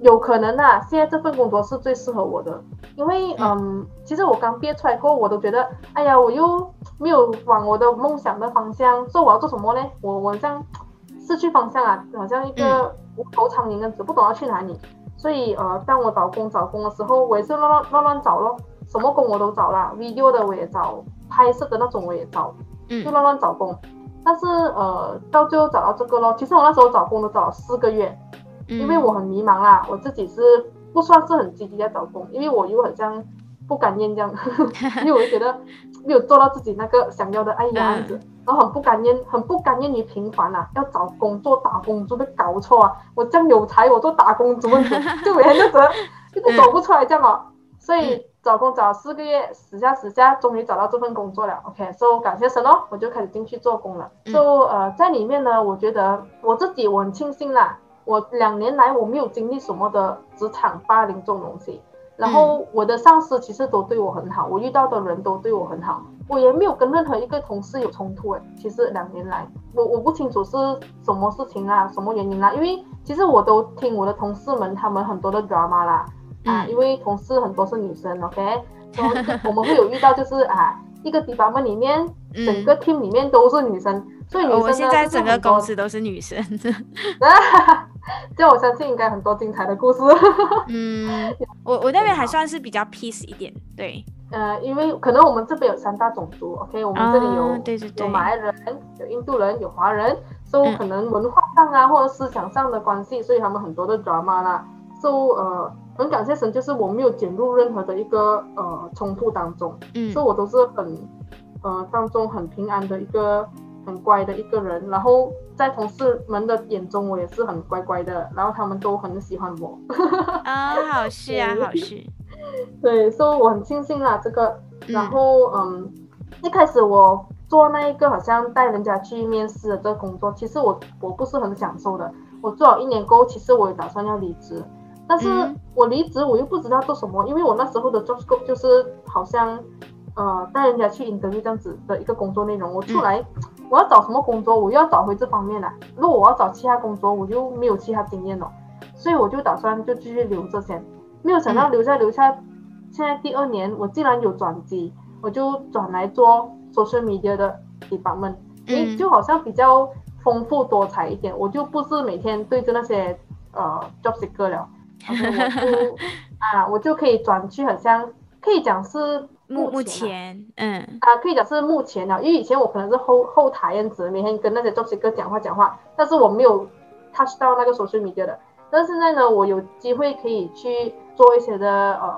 有可能啊，现在这份工作是最适合我的，因为嗯，嗯，其实我刚毕业出来过后，我都觉得，哎呀，我又没有往我的梦想的方向，说我要做什么呢？我我像失去方向啊，好像一个无头苍蝇样子，不懂要去哪里。所以呃，当我找工找工的时候，我也是乱乱乱乱找咯，什么工我都找啦，video 的我也找，拍摄的那种我也找，就乱乱找工。嗯但是呃，到最后找到这个咯。其实我那时候找工都找了四个月，因为我很迷茫啦。我自己是不算是很积极在找工，因为我又很像不甘愿这样，因为我就觉得没有做到自己那个想要的哎呀样子，然后很不甘愿，很不甘愿于平凡啊，要找工作打工就被搞错啊。我这样有才，我做打工怎么 就每天就觉得一直走不出来这样哦。所以。找工找了四个月，死下死下，终于找到这份工作了。OK，so、okay, 感谢神哦，我就开始进去做工了。so 呃，在里面呢，我觉得我自己我很庆幸啦，我两年来我没有经历什么的职场霸凌这种东西。然后我的上司其实都对我很好，我遇到的人都对我很好，我也没有跟任何一个同事有冲突诶。其实两年来，我我不清楚是什么事情啊，什么原因啦，因为其实我都听我的同事们他们很多的 drama 啦。啊，因为同事很多是女生，OK，然后我们会有遇到就是啊，一个 department 里面，整个 team 里面都是女生，所以女生现在整个公司都是女生，啊，这我相信应该很多精彩的故事。嗯，我我那边还算是比较 peace 一点，对，呃，因为可能我们这边有三大种族，OK，我们这里有对对对，有马来人，有印度人，有华人，所以可能文化上啊或者思想上的关系，所以他们很多的 drama 啦，所以呃。很感谢神，就是我没有卷入任何的一个呃冲突当中，嗯，所以我都是很呃当中很平安的一个很乖的一个人，然后在同事们的眼中我也是很乖乖的，然后他们都很喜欢我。啊、哦，好事啊，好事。对，所以我很庆幸啦这个，然后嗯，一开始我做那一个好像带人家去面试的这个工作，其实我我不是很享受的，我做了一年过后，其实我也打算要离职。但是我离职，我又不知道做什么，因为我那时候的 job scope 就是好像，呃，带人家去 interview 这样子的一个工作内容。我出来，我要找什么工作，我又要找回这方面的。如果我要找其他工作，我就没有其他经验了，所以我就打算就继续留着先。没有想到留下留下，现在第二年我竟然有转机，我就转来做 social media 的 department，诶，就好像比较丰富多彩一点。我就不是每天对着那些呃 job seeker 了。Okay, 我就 啊，我就可以转去，很像可以讲是目前，目前，嗯，啊，可以讲是目前了，因为以前我可能是后后台样子，每天跟那些 job seeker 讲话讲话，但是我没有 touch 到那个 social media 的。但是现在呢，我有机会可以去做一些的呃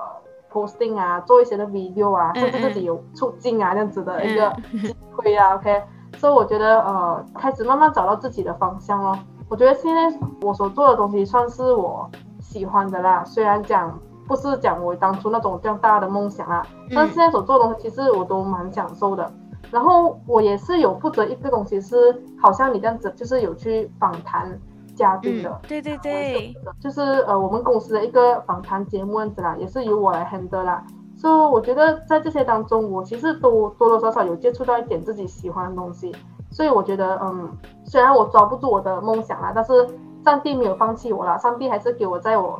posting 啊，做一些的 video 啊，甚至自己有出镜啊这样子的一个机会啊。OK，所以我觉得呃，开始慢慢找到自己的方向咯。我觉得现在我所做的东西算是我。喜欢的啦，虽然讲不是讲我当初那种这样大的梦想啊，嗯、但是现在所做的东西其实我都蛮享受的。然后我也是有负责一个东西是，好像你这样子，就是有去访谈嘉宾的、嗯。对对对，就是呃我们公司的一个访谈节目样子啦，也是由我来 handle 啦。所以我觉得在这些当中，我其实都多多少少有接触到一点自己喜欢的东西。所以我觉得，嗯，虽然我抓不住我的梦想啦，但是。上帝没有放弃我啦，上帝还是给我在我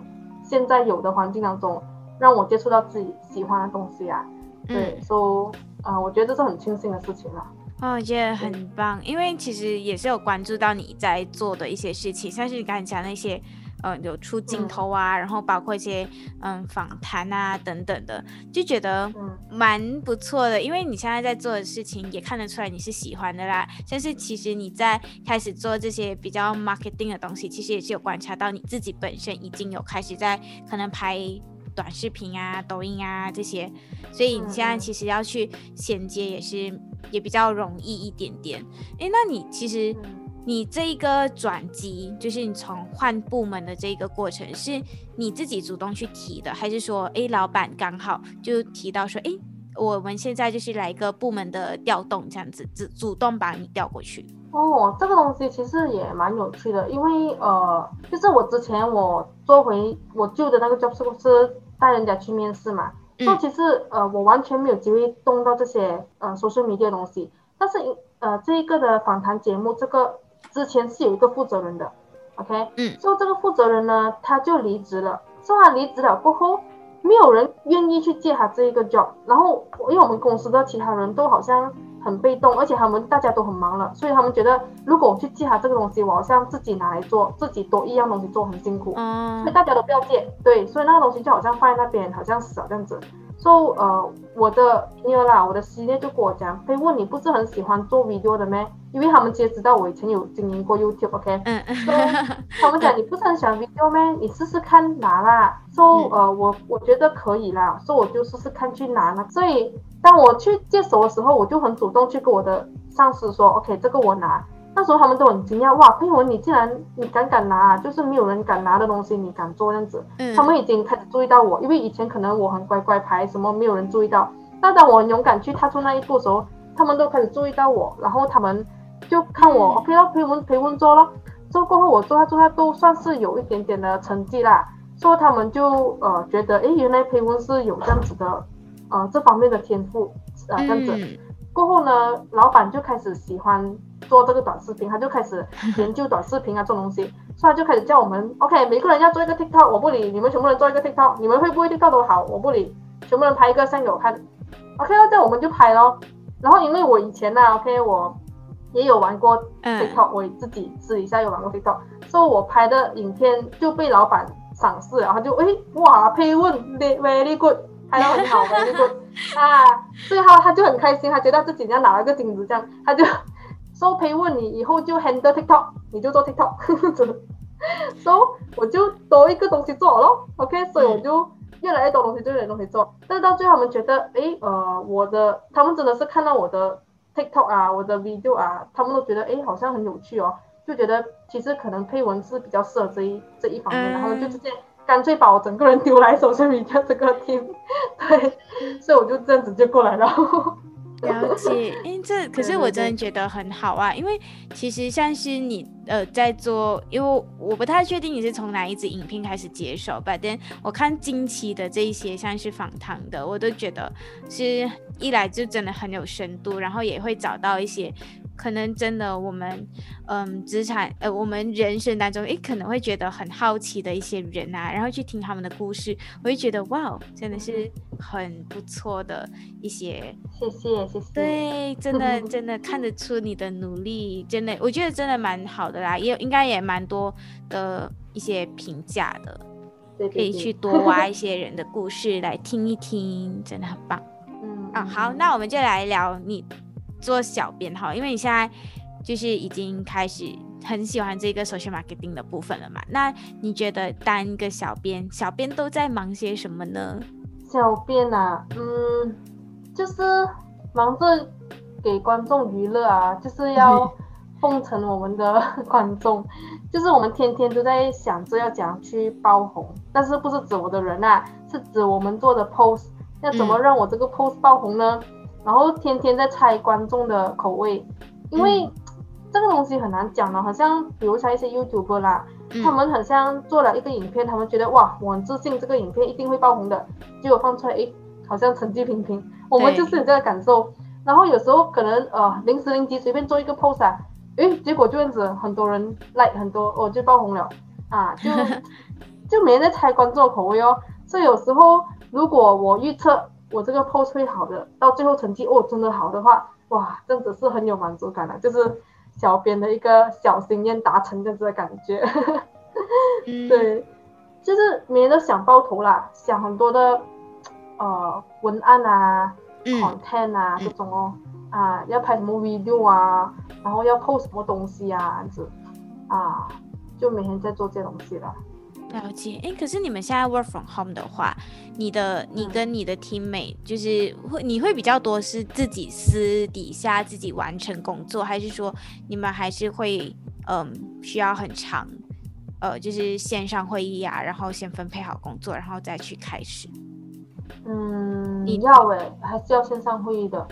现在有的环境当中，让我接触到自己喜欢的东西啊。对，所以啊，我觉得这是很庆幸的事情了。哦，我觉得很棒，因为其实也是有关注到你在做的一些事情，像是你刚才讲那些。嗯，有出镜头啊，嗯、然后包括一些嗯访谈啊等等的，就觉得蛮不错的。因为你现在在做的事情也看得出来你是喜欢的啦。但是其实你在开始做这些比较 marketing 的东西，其实也是有观察到你自己本身已经有开始在可能拍短视频啊、抖音啊这些，所以你现在其实要去衔接也是也比较容易一点点。诶，那你其实。你这一个转机，就是你从换部门的这一个过程，是你自己主动去提的，还是说，哎，老板刚好就提到说，哎，我们现在就是来一个部门的调动，这样子，主主动把你调过去？哦，这个东西其实也蛮有趣的，因为呃，就是我之前我做回我旧的那个 job 是不是带人家去面试嘛？嗯。其实呃，我完全没有机会动到这些呃 social media 的东西，但是呃这一个的访谈节目，这个之前是有一个负责人的，OK，嗯，所以这个负责人呢，他就离职了，所以他离职了过后。没有人愿意去接他这一个 job，然后因为我们公司的其他人都好像很被动，而且他们大家都很忙了，所以他们觉得如果我去接他这个东西，我好像自己拿来做，自己多一样东西做很辛苦，嗯，所以大家都不要接，对，所以那个东西就好像放在那边，好像死了这样子。所以呃，我的女儿啦，我的系列就跟我讲，可以问你不是很喜欢做 video 的咩？因为他们其实知道我以前有经营过 YouTube，OK？、Okay? 嗯嗯。所以他们讲你不是很喜欢 video 咩？你试试看拿啦。so 呃，我我觉得可以啦，所以我就试试看去拿了。所以当我去接手的时候，我就很主动去跟我的上司说，OK，这个我拿。那时候他们都很惊讶，哇，佩文你竟然你敢敢拿，就是没有人敢拿的东西，你敢做这样子。嗯。他们已经开始注意到我，因为以前可能我很乖乖牌，什么没有人注意到。但当我很勇敢去踏出那一步的时候，他们都开始注意到我，然后他们就看我、嗯、，OK 了，佩文佩文做咯，做过后我做他做他都算是有一点点的成绩啦。所以他们就呃觉得，诶，原来佩文是有这样子的，呃这方面的天赋啊、呃、这样子。嗯。过后呢，老板就开始喜欢。做这个短视频，他就开始研究短视频啊，这种东西，所以他就开始叫我们，OK，每个人要做一个 TikTok，我不理，你们全部人做一个 TikTok，你们会不会 TikTok 都好，我不理，全部人拍一个先给我看，OK，那这样我们就拍咯。然后因为我以前呢、啊、，OK，我也有玩过 TikTok，、嗯、我自己私底下有玩过 TikTok，所以我拍的影片就被老板赏识，然后就诶，哇，佩文，very good，拍到很好，very good，啊，最后他他就很开心，他觉得自己要拿了个金子，这样他就。说可以问你以后就 handle TikTok，你就做 TikTok，所以、so, 我就多一个东西做咯。OK，所以我就越来越多东西，就越来越多东西做。但是到最后他们觉得，诶，呃，我的，他们真的是看到我的 TikTok 啊，我的 video 啊，他们都觉得，诶，好像很有趣哦，就觉得其实可能配文是比较适合这一这一方面，然后就直接干脆把我整个人丢来 social media 这个 team，对，所以我就这样子就过来了。了解，因为这 可是我真的觉得很好啊，因为其实像是你呃在做，因为我不太确定你是从哪一支影片开始接手吧，但我看近期的这一些像是访谈的，我都觉得是一来就真的很有深度，然后也会找到一些。可能真的，我们嗯，职场呃，我们人生当中，诶，可能会觉得很好奇的一些人啊，然后去听他们的故事，我会觉得哇，真的是很不错的一些。谢谢，谢谢。对，真的 真的看得出你的努力，真的，我觉得真的蛮好的啦，也应该也蛮多的一些评价的，对对对，可以去多挖一些人的故事来听一听，真的很棒。嗯啊，好，那我们就来聊你。做小编哈，因为你现在就是已经开始很喜欢这个 social marketing 的部分了嘛。那你觉得当一个小编，小编都在忙些什么呢？小编啊，嗯，就是忙着给观众娱乐啊，就是要 奉承我们的 观众，就是我们天天都在想着要怎样去爆红，但是不是指我的人啊，是指我们做的 post 要怎么让我这个 post 爆红呢？嗯然后天天在猜观众的口味，因为这个东西很难讲的，好像比如像一些 YouTuber 啦，他们很像做了一个影片，他们觉得哇，我很自信这个影片一定会爆红的，结果放出来，诶，好像成绩平平。我们就是有这个感受。然后有时候可能呃临时临急随便做一个 post 啊，诶，结果就这样子，很多人 like 很多，哦就爆红了啊，就 就没人在猜观众的口味哦。所以有时候如果我预测。我这个 post 会好的，到最后成绩哦真的好的话，哇，这样子是很有满足感的，就是小编的一个小心愿达成的这个感觉。嗯、对，就是每天都想爆头啦，想很多的呃文案啊、嗯、content 啊、嗯、这种哦，啊要拍什么 video 啊，然后要 post 什么东西啊，这样子啊，就每天在做这些东西了。了解，哎，可是你们现在 work from home 的话，你的你跟你的 teammate 就是会你会比较多是自己私底下自己完成工作，还是说你们还是会嗯需要很长呃就是线上会议啊，然后先分配好工作，然后再去开始？嗯，你要诶，还是要线上会议的。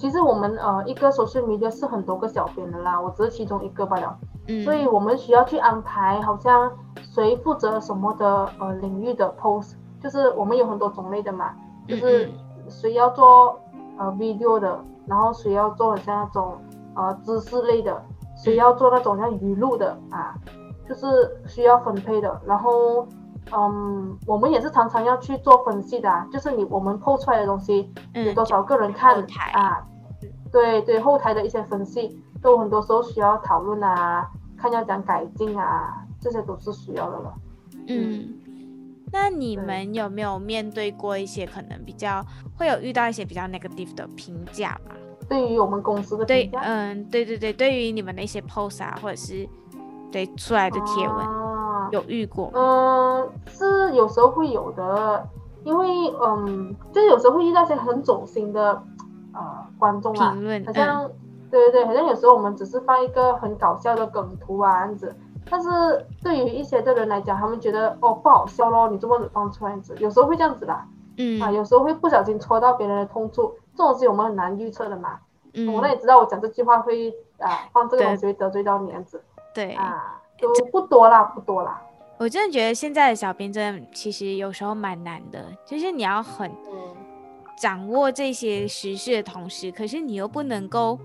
其实我们呃一个 social media 是很多个小编的啦，我只是其中一个罢了。嗯，所以我们需要去安排，好像谁负责什么的呃领域的 post，就是我们有很多种类的嘛，就是谁要做呃 video 的，然后谁要做很像那种呃知识类的，谁要做那种像语录的啊，就是需要分配的。然后，嗯，我们也是常常要去做分析的，啊，就是你我们 PO 出来的东西有多少个人看，嗯、啊？对对，后台的一些分析都很多时候需要讨论啊，看要讲改进啊，这些都是需要的了。嗯。那你们有没有面对过一些可能比较会有遇到一些比较 negative 的评价吗？对于我们公司的？对，嗯，对对对，对于你们的一些 post 啊，或者是对出来的贴文，啊、有遇过？嗯，是有时候会有的，因为嗯，就有时候会遇到一些很走心的呃观众啊，好像、嗯、对对对，好像有时候我们只是放一个很搞笑的梗图啊，这样子。但是对于一些的人来讲，他们觉得哦不好笑咯，你这么子放出来子，有时候会这样子的，嗯啊，有时候会不小心戳到别人的痛处，这种事我们很难预测的嘛。嗯，我那也知道我讲这句话会啊放这个东西会得罪到你样子，对啊，都不多啦，不多啦。我真的觉得现在的小编真的其实有时候蛮难的，就是你要很掌握这些时事的同时，可是你又不能够。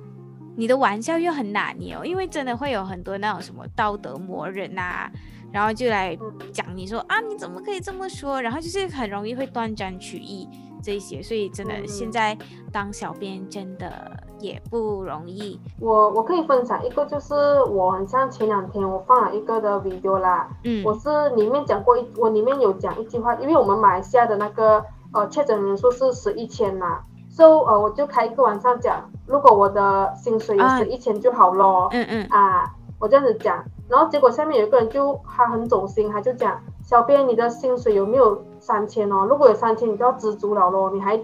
你的玩笑又很拿捏哦，因为真的会有很多那种什么道德魔人呐、啊，然后就来讲你说啊，你怎么可以这么说？然后就是很容易会断章取义这些，所以真的现在当小编真的也不容易。我我可以分享一个，就是我很像前两天我放了一个的 video 啦，嗯，我是里面讲过一，我里面有讲一句话，因为我们马来西亚的那个呃确诊人数是十一千嘛。所以呃，我就开一个玩笑讲，如果我的薪水有十一千就好咯。嗯嗯。啊，我这样子讲，然后结果下面有一个人就他很走心，他就讲，小编你的薪水有没有三千哦？如果有三千，你就要知足了咯，你还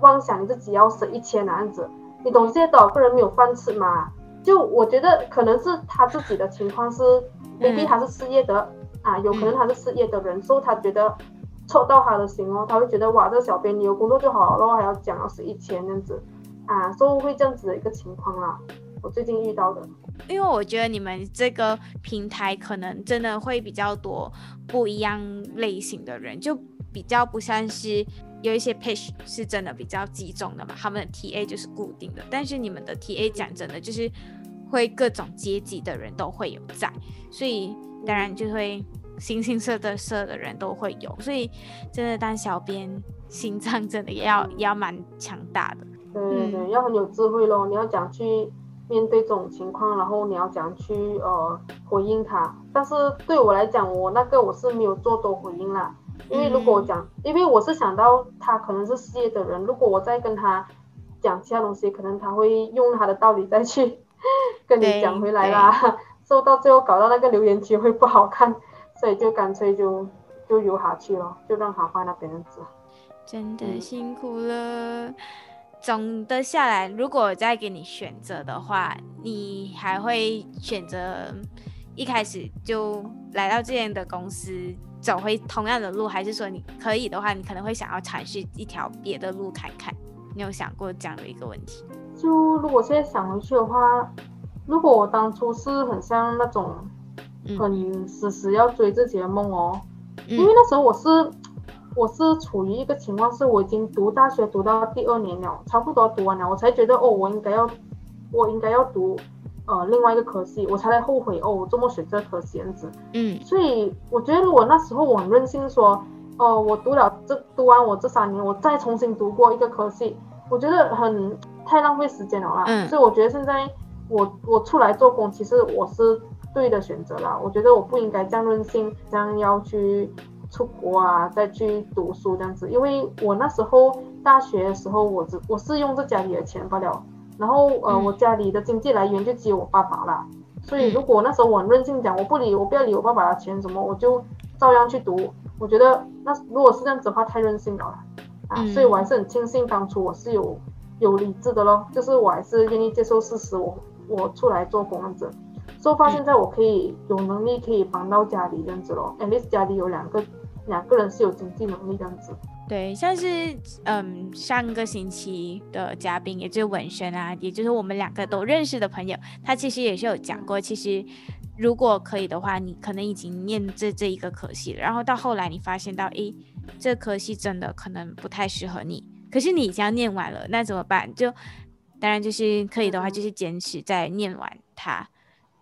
妄想你自己要十一千那样子，你懂现在多少个人没有饭吃嘛？就我觉得可能是他自己的情况是，maybe 他是失业的啊，有可能他是失业的人，所以他觉得。戳到他的心哦，他会觉得哇，这个小编你有工作就好了，还要讲到十一千这样子，啊，所以会这样子的一个情况啦。我最近遇到的，因为我觉得你们这个平台可能真的会比较多不一样类型的人，就比较不像是有一些 page 是真的比较集中的嘛，他们的 TA 就是固定的，但是你们的 TA 讲真的就是会各种阶级的人都会有在，所以当然就会。形形色的色的人都会有，所以真的当小编心脏真的也要也要蛮强大的。对对对，嗯、要很有智慧咯。你要讲去面对这种情况，然后你要讲去呃回应他。但是对我来讲，我那个我是没有做多回应啦，因为如果我讲，嗯、因为我是想到他可能是失业的人，如果我再跟他讲其他东西，可能他会用他的道理再去 跟你讲回来啦，说到最后搞到那个留言区会不好看。所以就干脆就就由他去了，就让他放那边子。真的辛苦了。嗯、总的下来，如果再给你选择的话，你还会选择一开始就来到这样的公司，走回同样的路，还是说你可以的话，你可能会想要尝试一条别的路看看？你有想过这样的一个问题？就如果现在想回去的话，如果我当初是很像那种。很死死要追自己的梦哦，因为那时候我是我是处于一个情况，是我已经读大学读到第二年了，差不多读完了，我才觉得哦，我应该要我应该要读呃另外一个科系，我才来后悔哦，我这么选这科系这样子。嗯，所以我觉得如果那时候我很任性说，哦、呃，我读了这读完我这三年，我再重新读过一个科系，我觉得很太浪费时间了啦。嗯，所以我觉得现在我我出来做工，其实我是。对的选择啦，我觉得我不应该这样任性，这样要去出国啊，再去读书这样子，因为我那时候大学的时候，我只我是用着家里的钱罢了，然后呃，嗯、我家里的经济来源就只有我爸爸啦，所以如果那时候我很任性讲，我不理，我不要理我爸爸的钱什么，我就照样去读，我觉得那如果是这样子的话，太任性了啊，嗯、所以我还是很庆幸当初我是有有理智的咯，就是我还是愿意接受事实，我我出来做工这样子。就发现在我可以有能力可以帮到家里这样子咯，at least 家里有两个两个人是有经济能力这样子。对，像是嗯上个星期的嘉宾，也就是文轩啊，也就是我们两个都认识的朋友，他其实也是有讲过，其实如果可以的话，你可能已经念这这一个科系了，然后到后来你发现到，诶，这科系真的可能不太适合你，可是你已经要念完了，那怎么办？就当然就是可以的话，就是坚持再念完它，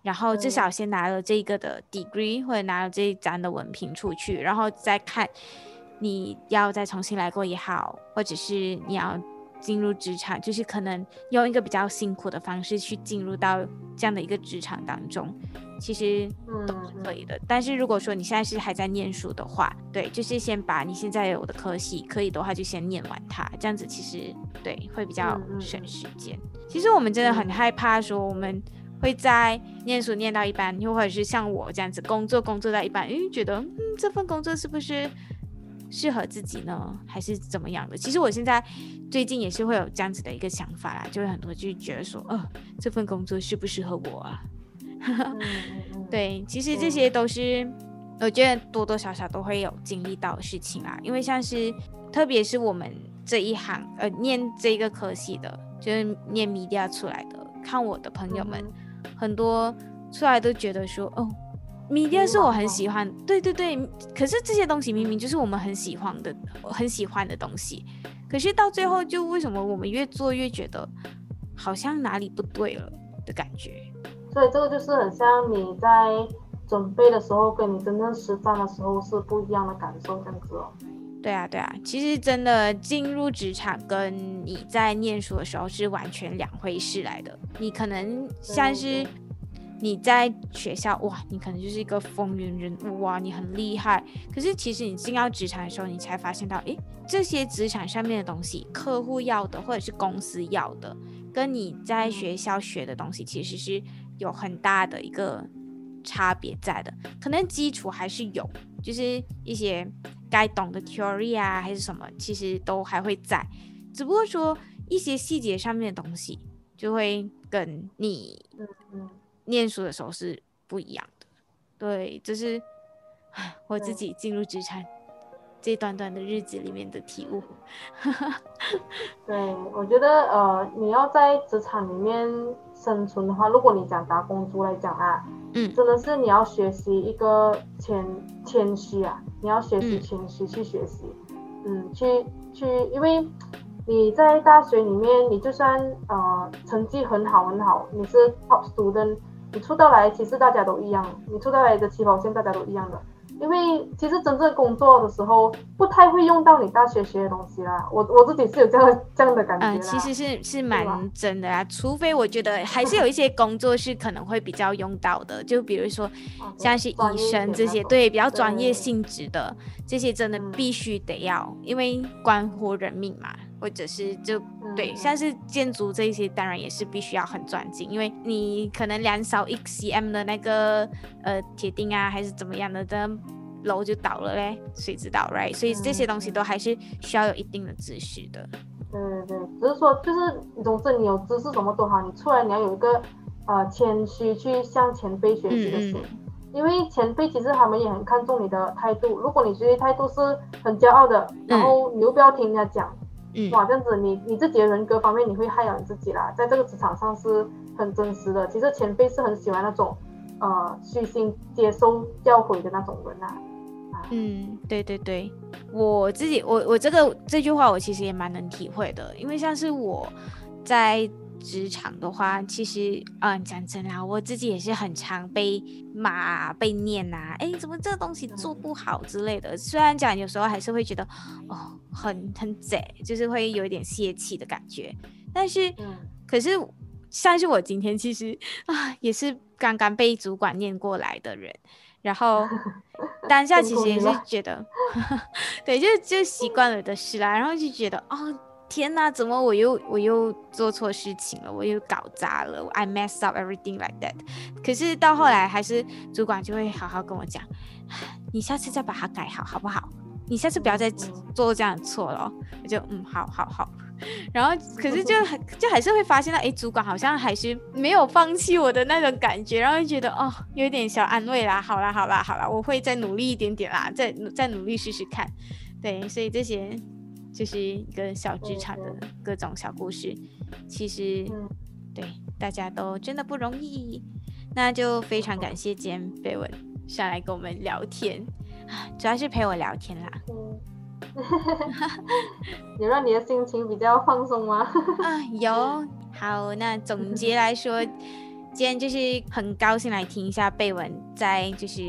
然后至少先拿了这个的 degree 或者拿了这一张的文凭出去，然后再看你要再重新来过也好，或者是你要。进入职场就是可能用一个比较辛苦的方式去进入到这样的一个职场当中，其实都是可以的。但是如果说你现在是还在念书的话，对，就是先把你现在有的科系可以的话就先念完它，这样子其实对会比较省时间。其实我们真的很害怕说我们会在念书念到一半，又或者是像我这样子工作工作到一半，因为觉得嗯这份工作是不是？适合自己呢，还是怎么样的？其实我现在最近也是会有这样子的一个想法啦，就会很多就觉得说，呃，这份工作适不适合我啊？对，其实这些都是我觉得多多少少都会有经历到的事情啦。因为像是特别是我们这一行，呃，念这个科系的，就是念 media 出来的，看我的朋友们很多出来都觉得说，哦。米店是我很喜欢，对对对。可是这些东西明明就是我们很喜欢的，很喜欢的东西。可是到最后，就为什么我们越做越觉得好像哪里不对了的感觉？所以这个就是很像你在准备的时候，跟你真正实战的时候是不一样的感受，这样子哦。对啊，对啊。其实真的进入职场跟你在念书的时候是完全两回事来的。你可能像是。你在学校哇，你可能就是一个风云人物啊，你很厉害。可是其实你进到职场的时候，你才发现到，诶，这些职场上面的东西，客户要的或者是公司要的，跟你在学校学的东西其实是有很大的一个差别在的。可能基础还是有，就是一些该懂的 theory 啊，还是什么，其实都还会在。只不过说一些细节上面的东西，就会跟你，念书的时候是不一样的，对，这是我自己进入职场这短短的日子里面的体悟。对，我觉得呃，你要在职场里面生存的话，如果你讲打工族来讲啊，嗯，真的是你要学习一个谦谦虚啊，你要学习谦虚去学习，嗯，嗯，去去，因为你在大学里面，你就算呃成绩很好很好，你是 top student。你出到来，其实大家都一样。你出到来的起跑线，大家都一样的。因为其实真正工作的时候，不太会用到你大学学的东西啦。我我自己是有这样的 这样的感觉。嗯，其实是是蛮真的啦。除非我觉得还是有一些工作是可能会比较用到的，就比如说像是医生这些，对，比较专业性质的这些，真的必须得要，因为关乎人命嘛。或者是就对，像是建筑这一些，当然也是必须要很专精，因为你可能量少一 cm 的那个呃铁钉啊，还是怎么样的，这楼就倒了嘞，谁知道，right？所以这些东西都还是需要有一定的知识的。对对对，只是说就是，总之你有知识什么都好，你出来你要有一个呃谦虚去向前辈学习的心，嗯嗯，因为前辈其实他们也很看重你的态度，如果你学习态度是很骄傲的，然后你又不要听人家讲。嗯、哇，这样子你你自己的人格方面你会害了你自己啦，在这个职场上是很真实的。其实前辈是很喜欢那种，呃，虚心接受教诲的那种人呐、啊。嗯，对对对，我自己我我这个这句话我其实也蛮能体会的，因为像是我在。职场的话，其实，嗯，讲真啦，我自己也是很常被骂、被念呐、啊，哎，怎么这个东西做不好之类的。虽然讲有时候还是会觉得，哦，很很贼，就是会有一点泄气的感觉。但是，嗯、可是像是我今天其实啊，也是刚刚被主管念过来的人，然后 当下其实也是觉得，对，就就习惯了的事啦，然后就觉得，哦。天呐，怎么我又我又做错事情了？我又搞砸了，I messed up everything like that。可是到后来，还是主管就会好好跟我讲，你下次再把它改好，好不好？你下次不要再做这样的错了。我就嗯，好好好。然后 可是就就还是会发现到，哎，主管好像还是没有放弃我的那种感觉，然后就觉得哦，有点小安慰啦。好啦好啦好啦，我会再努力一点点啦，再再努力试试看。对，所以这些。就是一个小职场的各种小故事，其实对大家都真的不容易。那就非常感谢今天贝文上来跟我们聊天，主要是陪我聊天啦。有让你的心情比较放松吗？啊，有。好，那总结来说，今天就是很高兴来听一下贝文在就是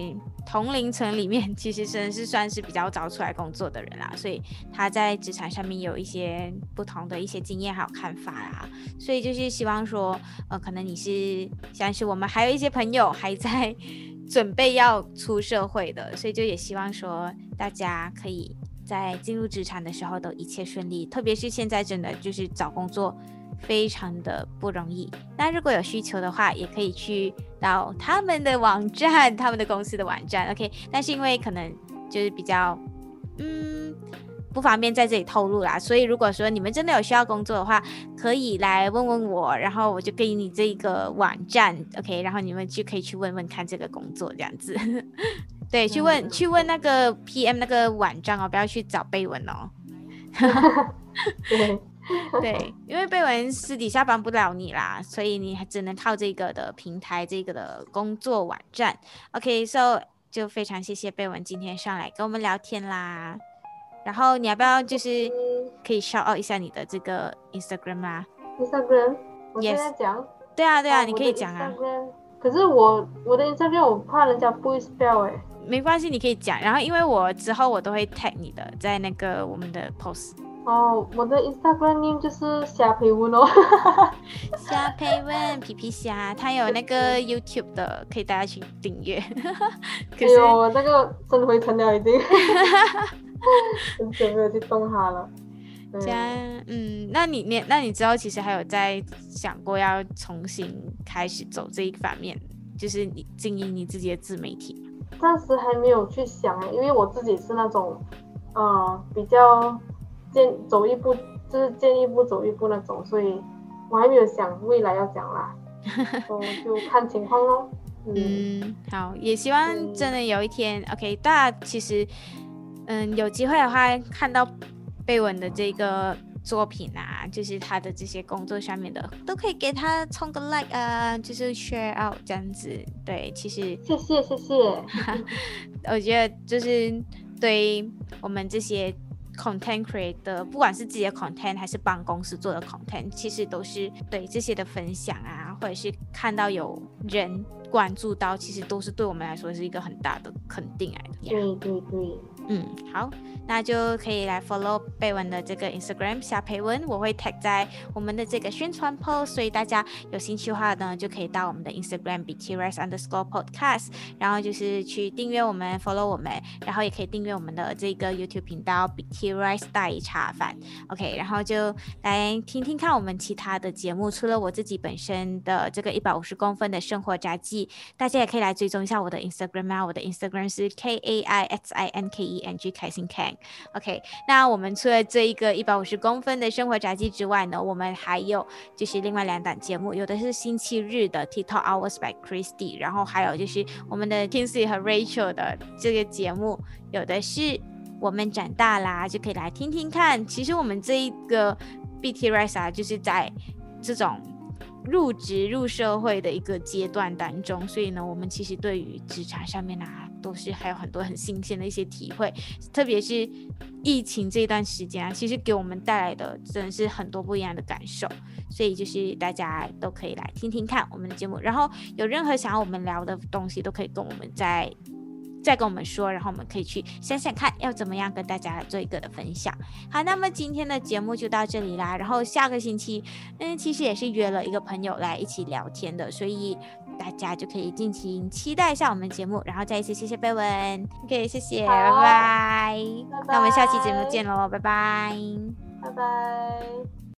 同龄层里面，其实真的是算是比较早出来工作的人啦，所以他在职场上面有一些不同的一些经验还有看法啊，所以就是希望说，呃，可能你是像是我们还有一些朋友还在准备要出社会的，所以就也希望说大家可以在进入职场的时候都一切顺利，特别是现在真的就是找工作。非常的不容易。那如果有需求的话，也可以去到他们的网站，他们的公司的网站。OK，但是因为可能就是比较嗯不方便在这里透露啦，所以如果说你们真的有需要工作的话，可以来问问我，然后我就给你这个网站。OK，然后你们就可以去问问看这个工作这样子。对，去问去问那个 PM 那个网站哦，不要去找贝文哦。对。对，因为贝文私底下帮不了你啦，所以你还只能靠这个的平台，这个的工作网站。OK，so、okay, 就非常谢谢贝文今天上来跟我们聊天啦。然后你要不要就是可以 shout out 一下你的这个 Instagram 啦？Instagram，我现在讲。Yes. 对啊，对啊，你可以讲啊。可是我我的 Instagram 我怕人家不会 spell 哎。没关系，你可以讲。然后因为我之后我都会 tag 你的，在那个我们的 post。哦，我的 Instagram name 就是虾培文哦，虾培文皮皮虾，他有那个 YouTube 的，可以大家去订阅。可是我、哎、那个真灰尘了已经，很久没有去动它了。这样，嗯，那你你那你之后其实还有在想过要重新开始走这一方面，就是你经营你自己的自媒体？暂时还没有去想，因为我自己是那种，呃，比较。见走一步就是见一步走一步那种，所以我还没有想未来要讲啦，就看情况咯。嗯，嗯，好，也希望真的有一天，嗯，OK，大家其实，嗯，有机会的话看到贝文的这个作品啊，就是他的这些工作上面的，都可以给他冲个 like 啊，就是 share out 这样子。对，其实谢谢谢谢，我觉得就是对我们这些。Content creator 不管是自己的 content 还是帮公司做的 content，其实都是对这些的分享啊，或者是看到有人关注到，其实都是对我们来说是一个很大的肯定来的。对对对，嗯，好。那就可以来 follow 贝文的这个 Instagram 下培文，我会 tag 在我们的这个宣传 post，所以大家有兴趣的话呢，就可以到我们的 Instagram BTRice underscore podcast，然后就是去订阅我们，follow 我们，然后也可以订阅我们的这个 YouTube 频道 BTRice 大茶饭，OK，然后就来听听看我们其他的节目，除了我自己本身的这个一百五十公分的生活杂记，大家也可以来追踪一下我的 Instagram 啊，我的 Instagram 是 K A I X I N K E N G 开心 Ken。OK，那我们除了这一个一百五十公分的生活杂记之外呢，我们还有就是另外两档节目，有的是星期日的 TikTok Hours by Christy，然后还有就是我们的 Kingsley 和 Rachel 的这个节目，有的是我们长大啦，就可以来听听看。其实我们这一个 BT Rise 啊，就是在这种入职入社会的一个阶段当中，所以呢，我们其实对于职场上面啊。都是还有很多很新鲜的一些体会，特别是疫情这段时间啊，其实给我们带来的真的是很多不一样的感受，所以就是大家都可以来听听看我们的节目，然后有任何想要我们聊的东西，都可以跟我们再再跟我们说，然后我们可以去想想看要怎么样跟大家做一个的分享。好，那么今天的节目就到这里啦，然后下个星期，嗯，其实也是约了一个朋友来一起聊天的，所以。大家就可以尽情期待一下我们节目，然后再一次谢谢贝文，OK，谢谢，拜拜，拜。拜，那我们下期节目见喽，拜拜，拜拜。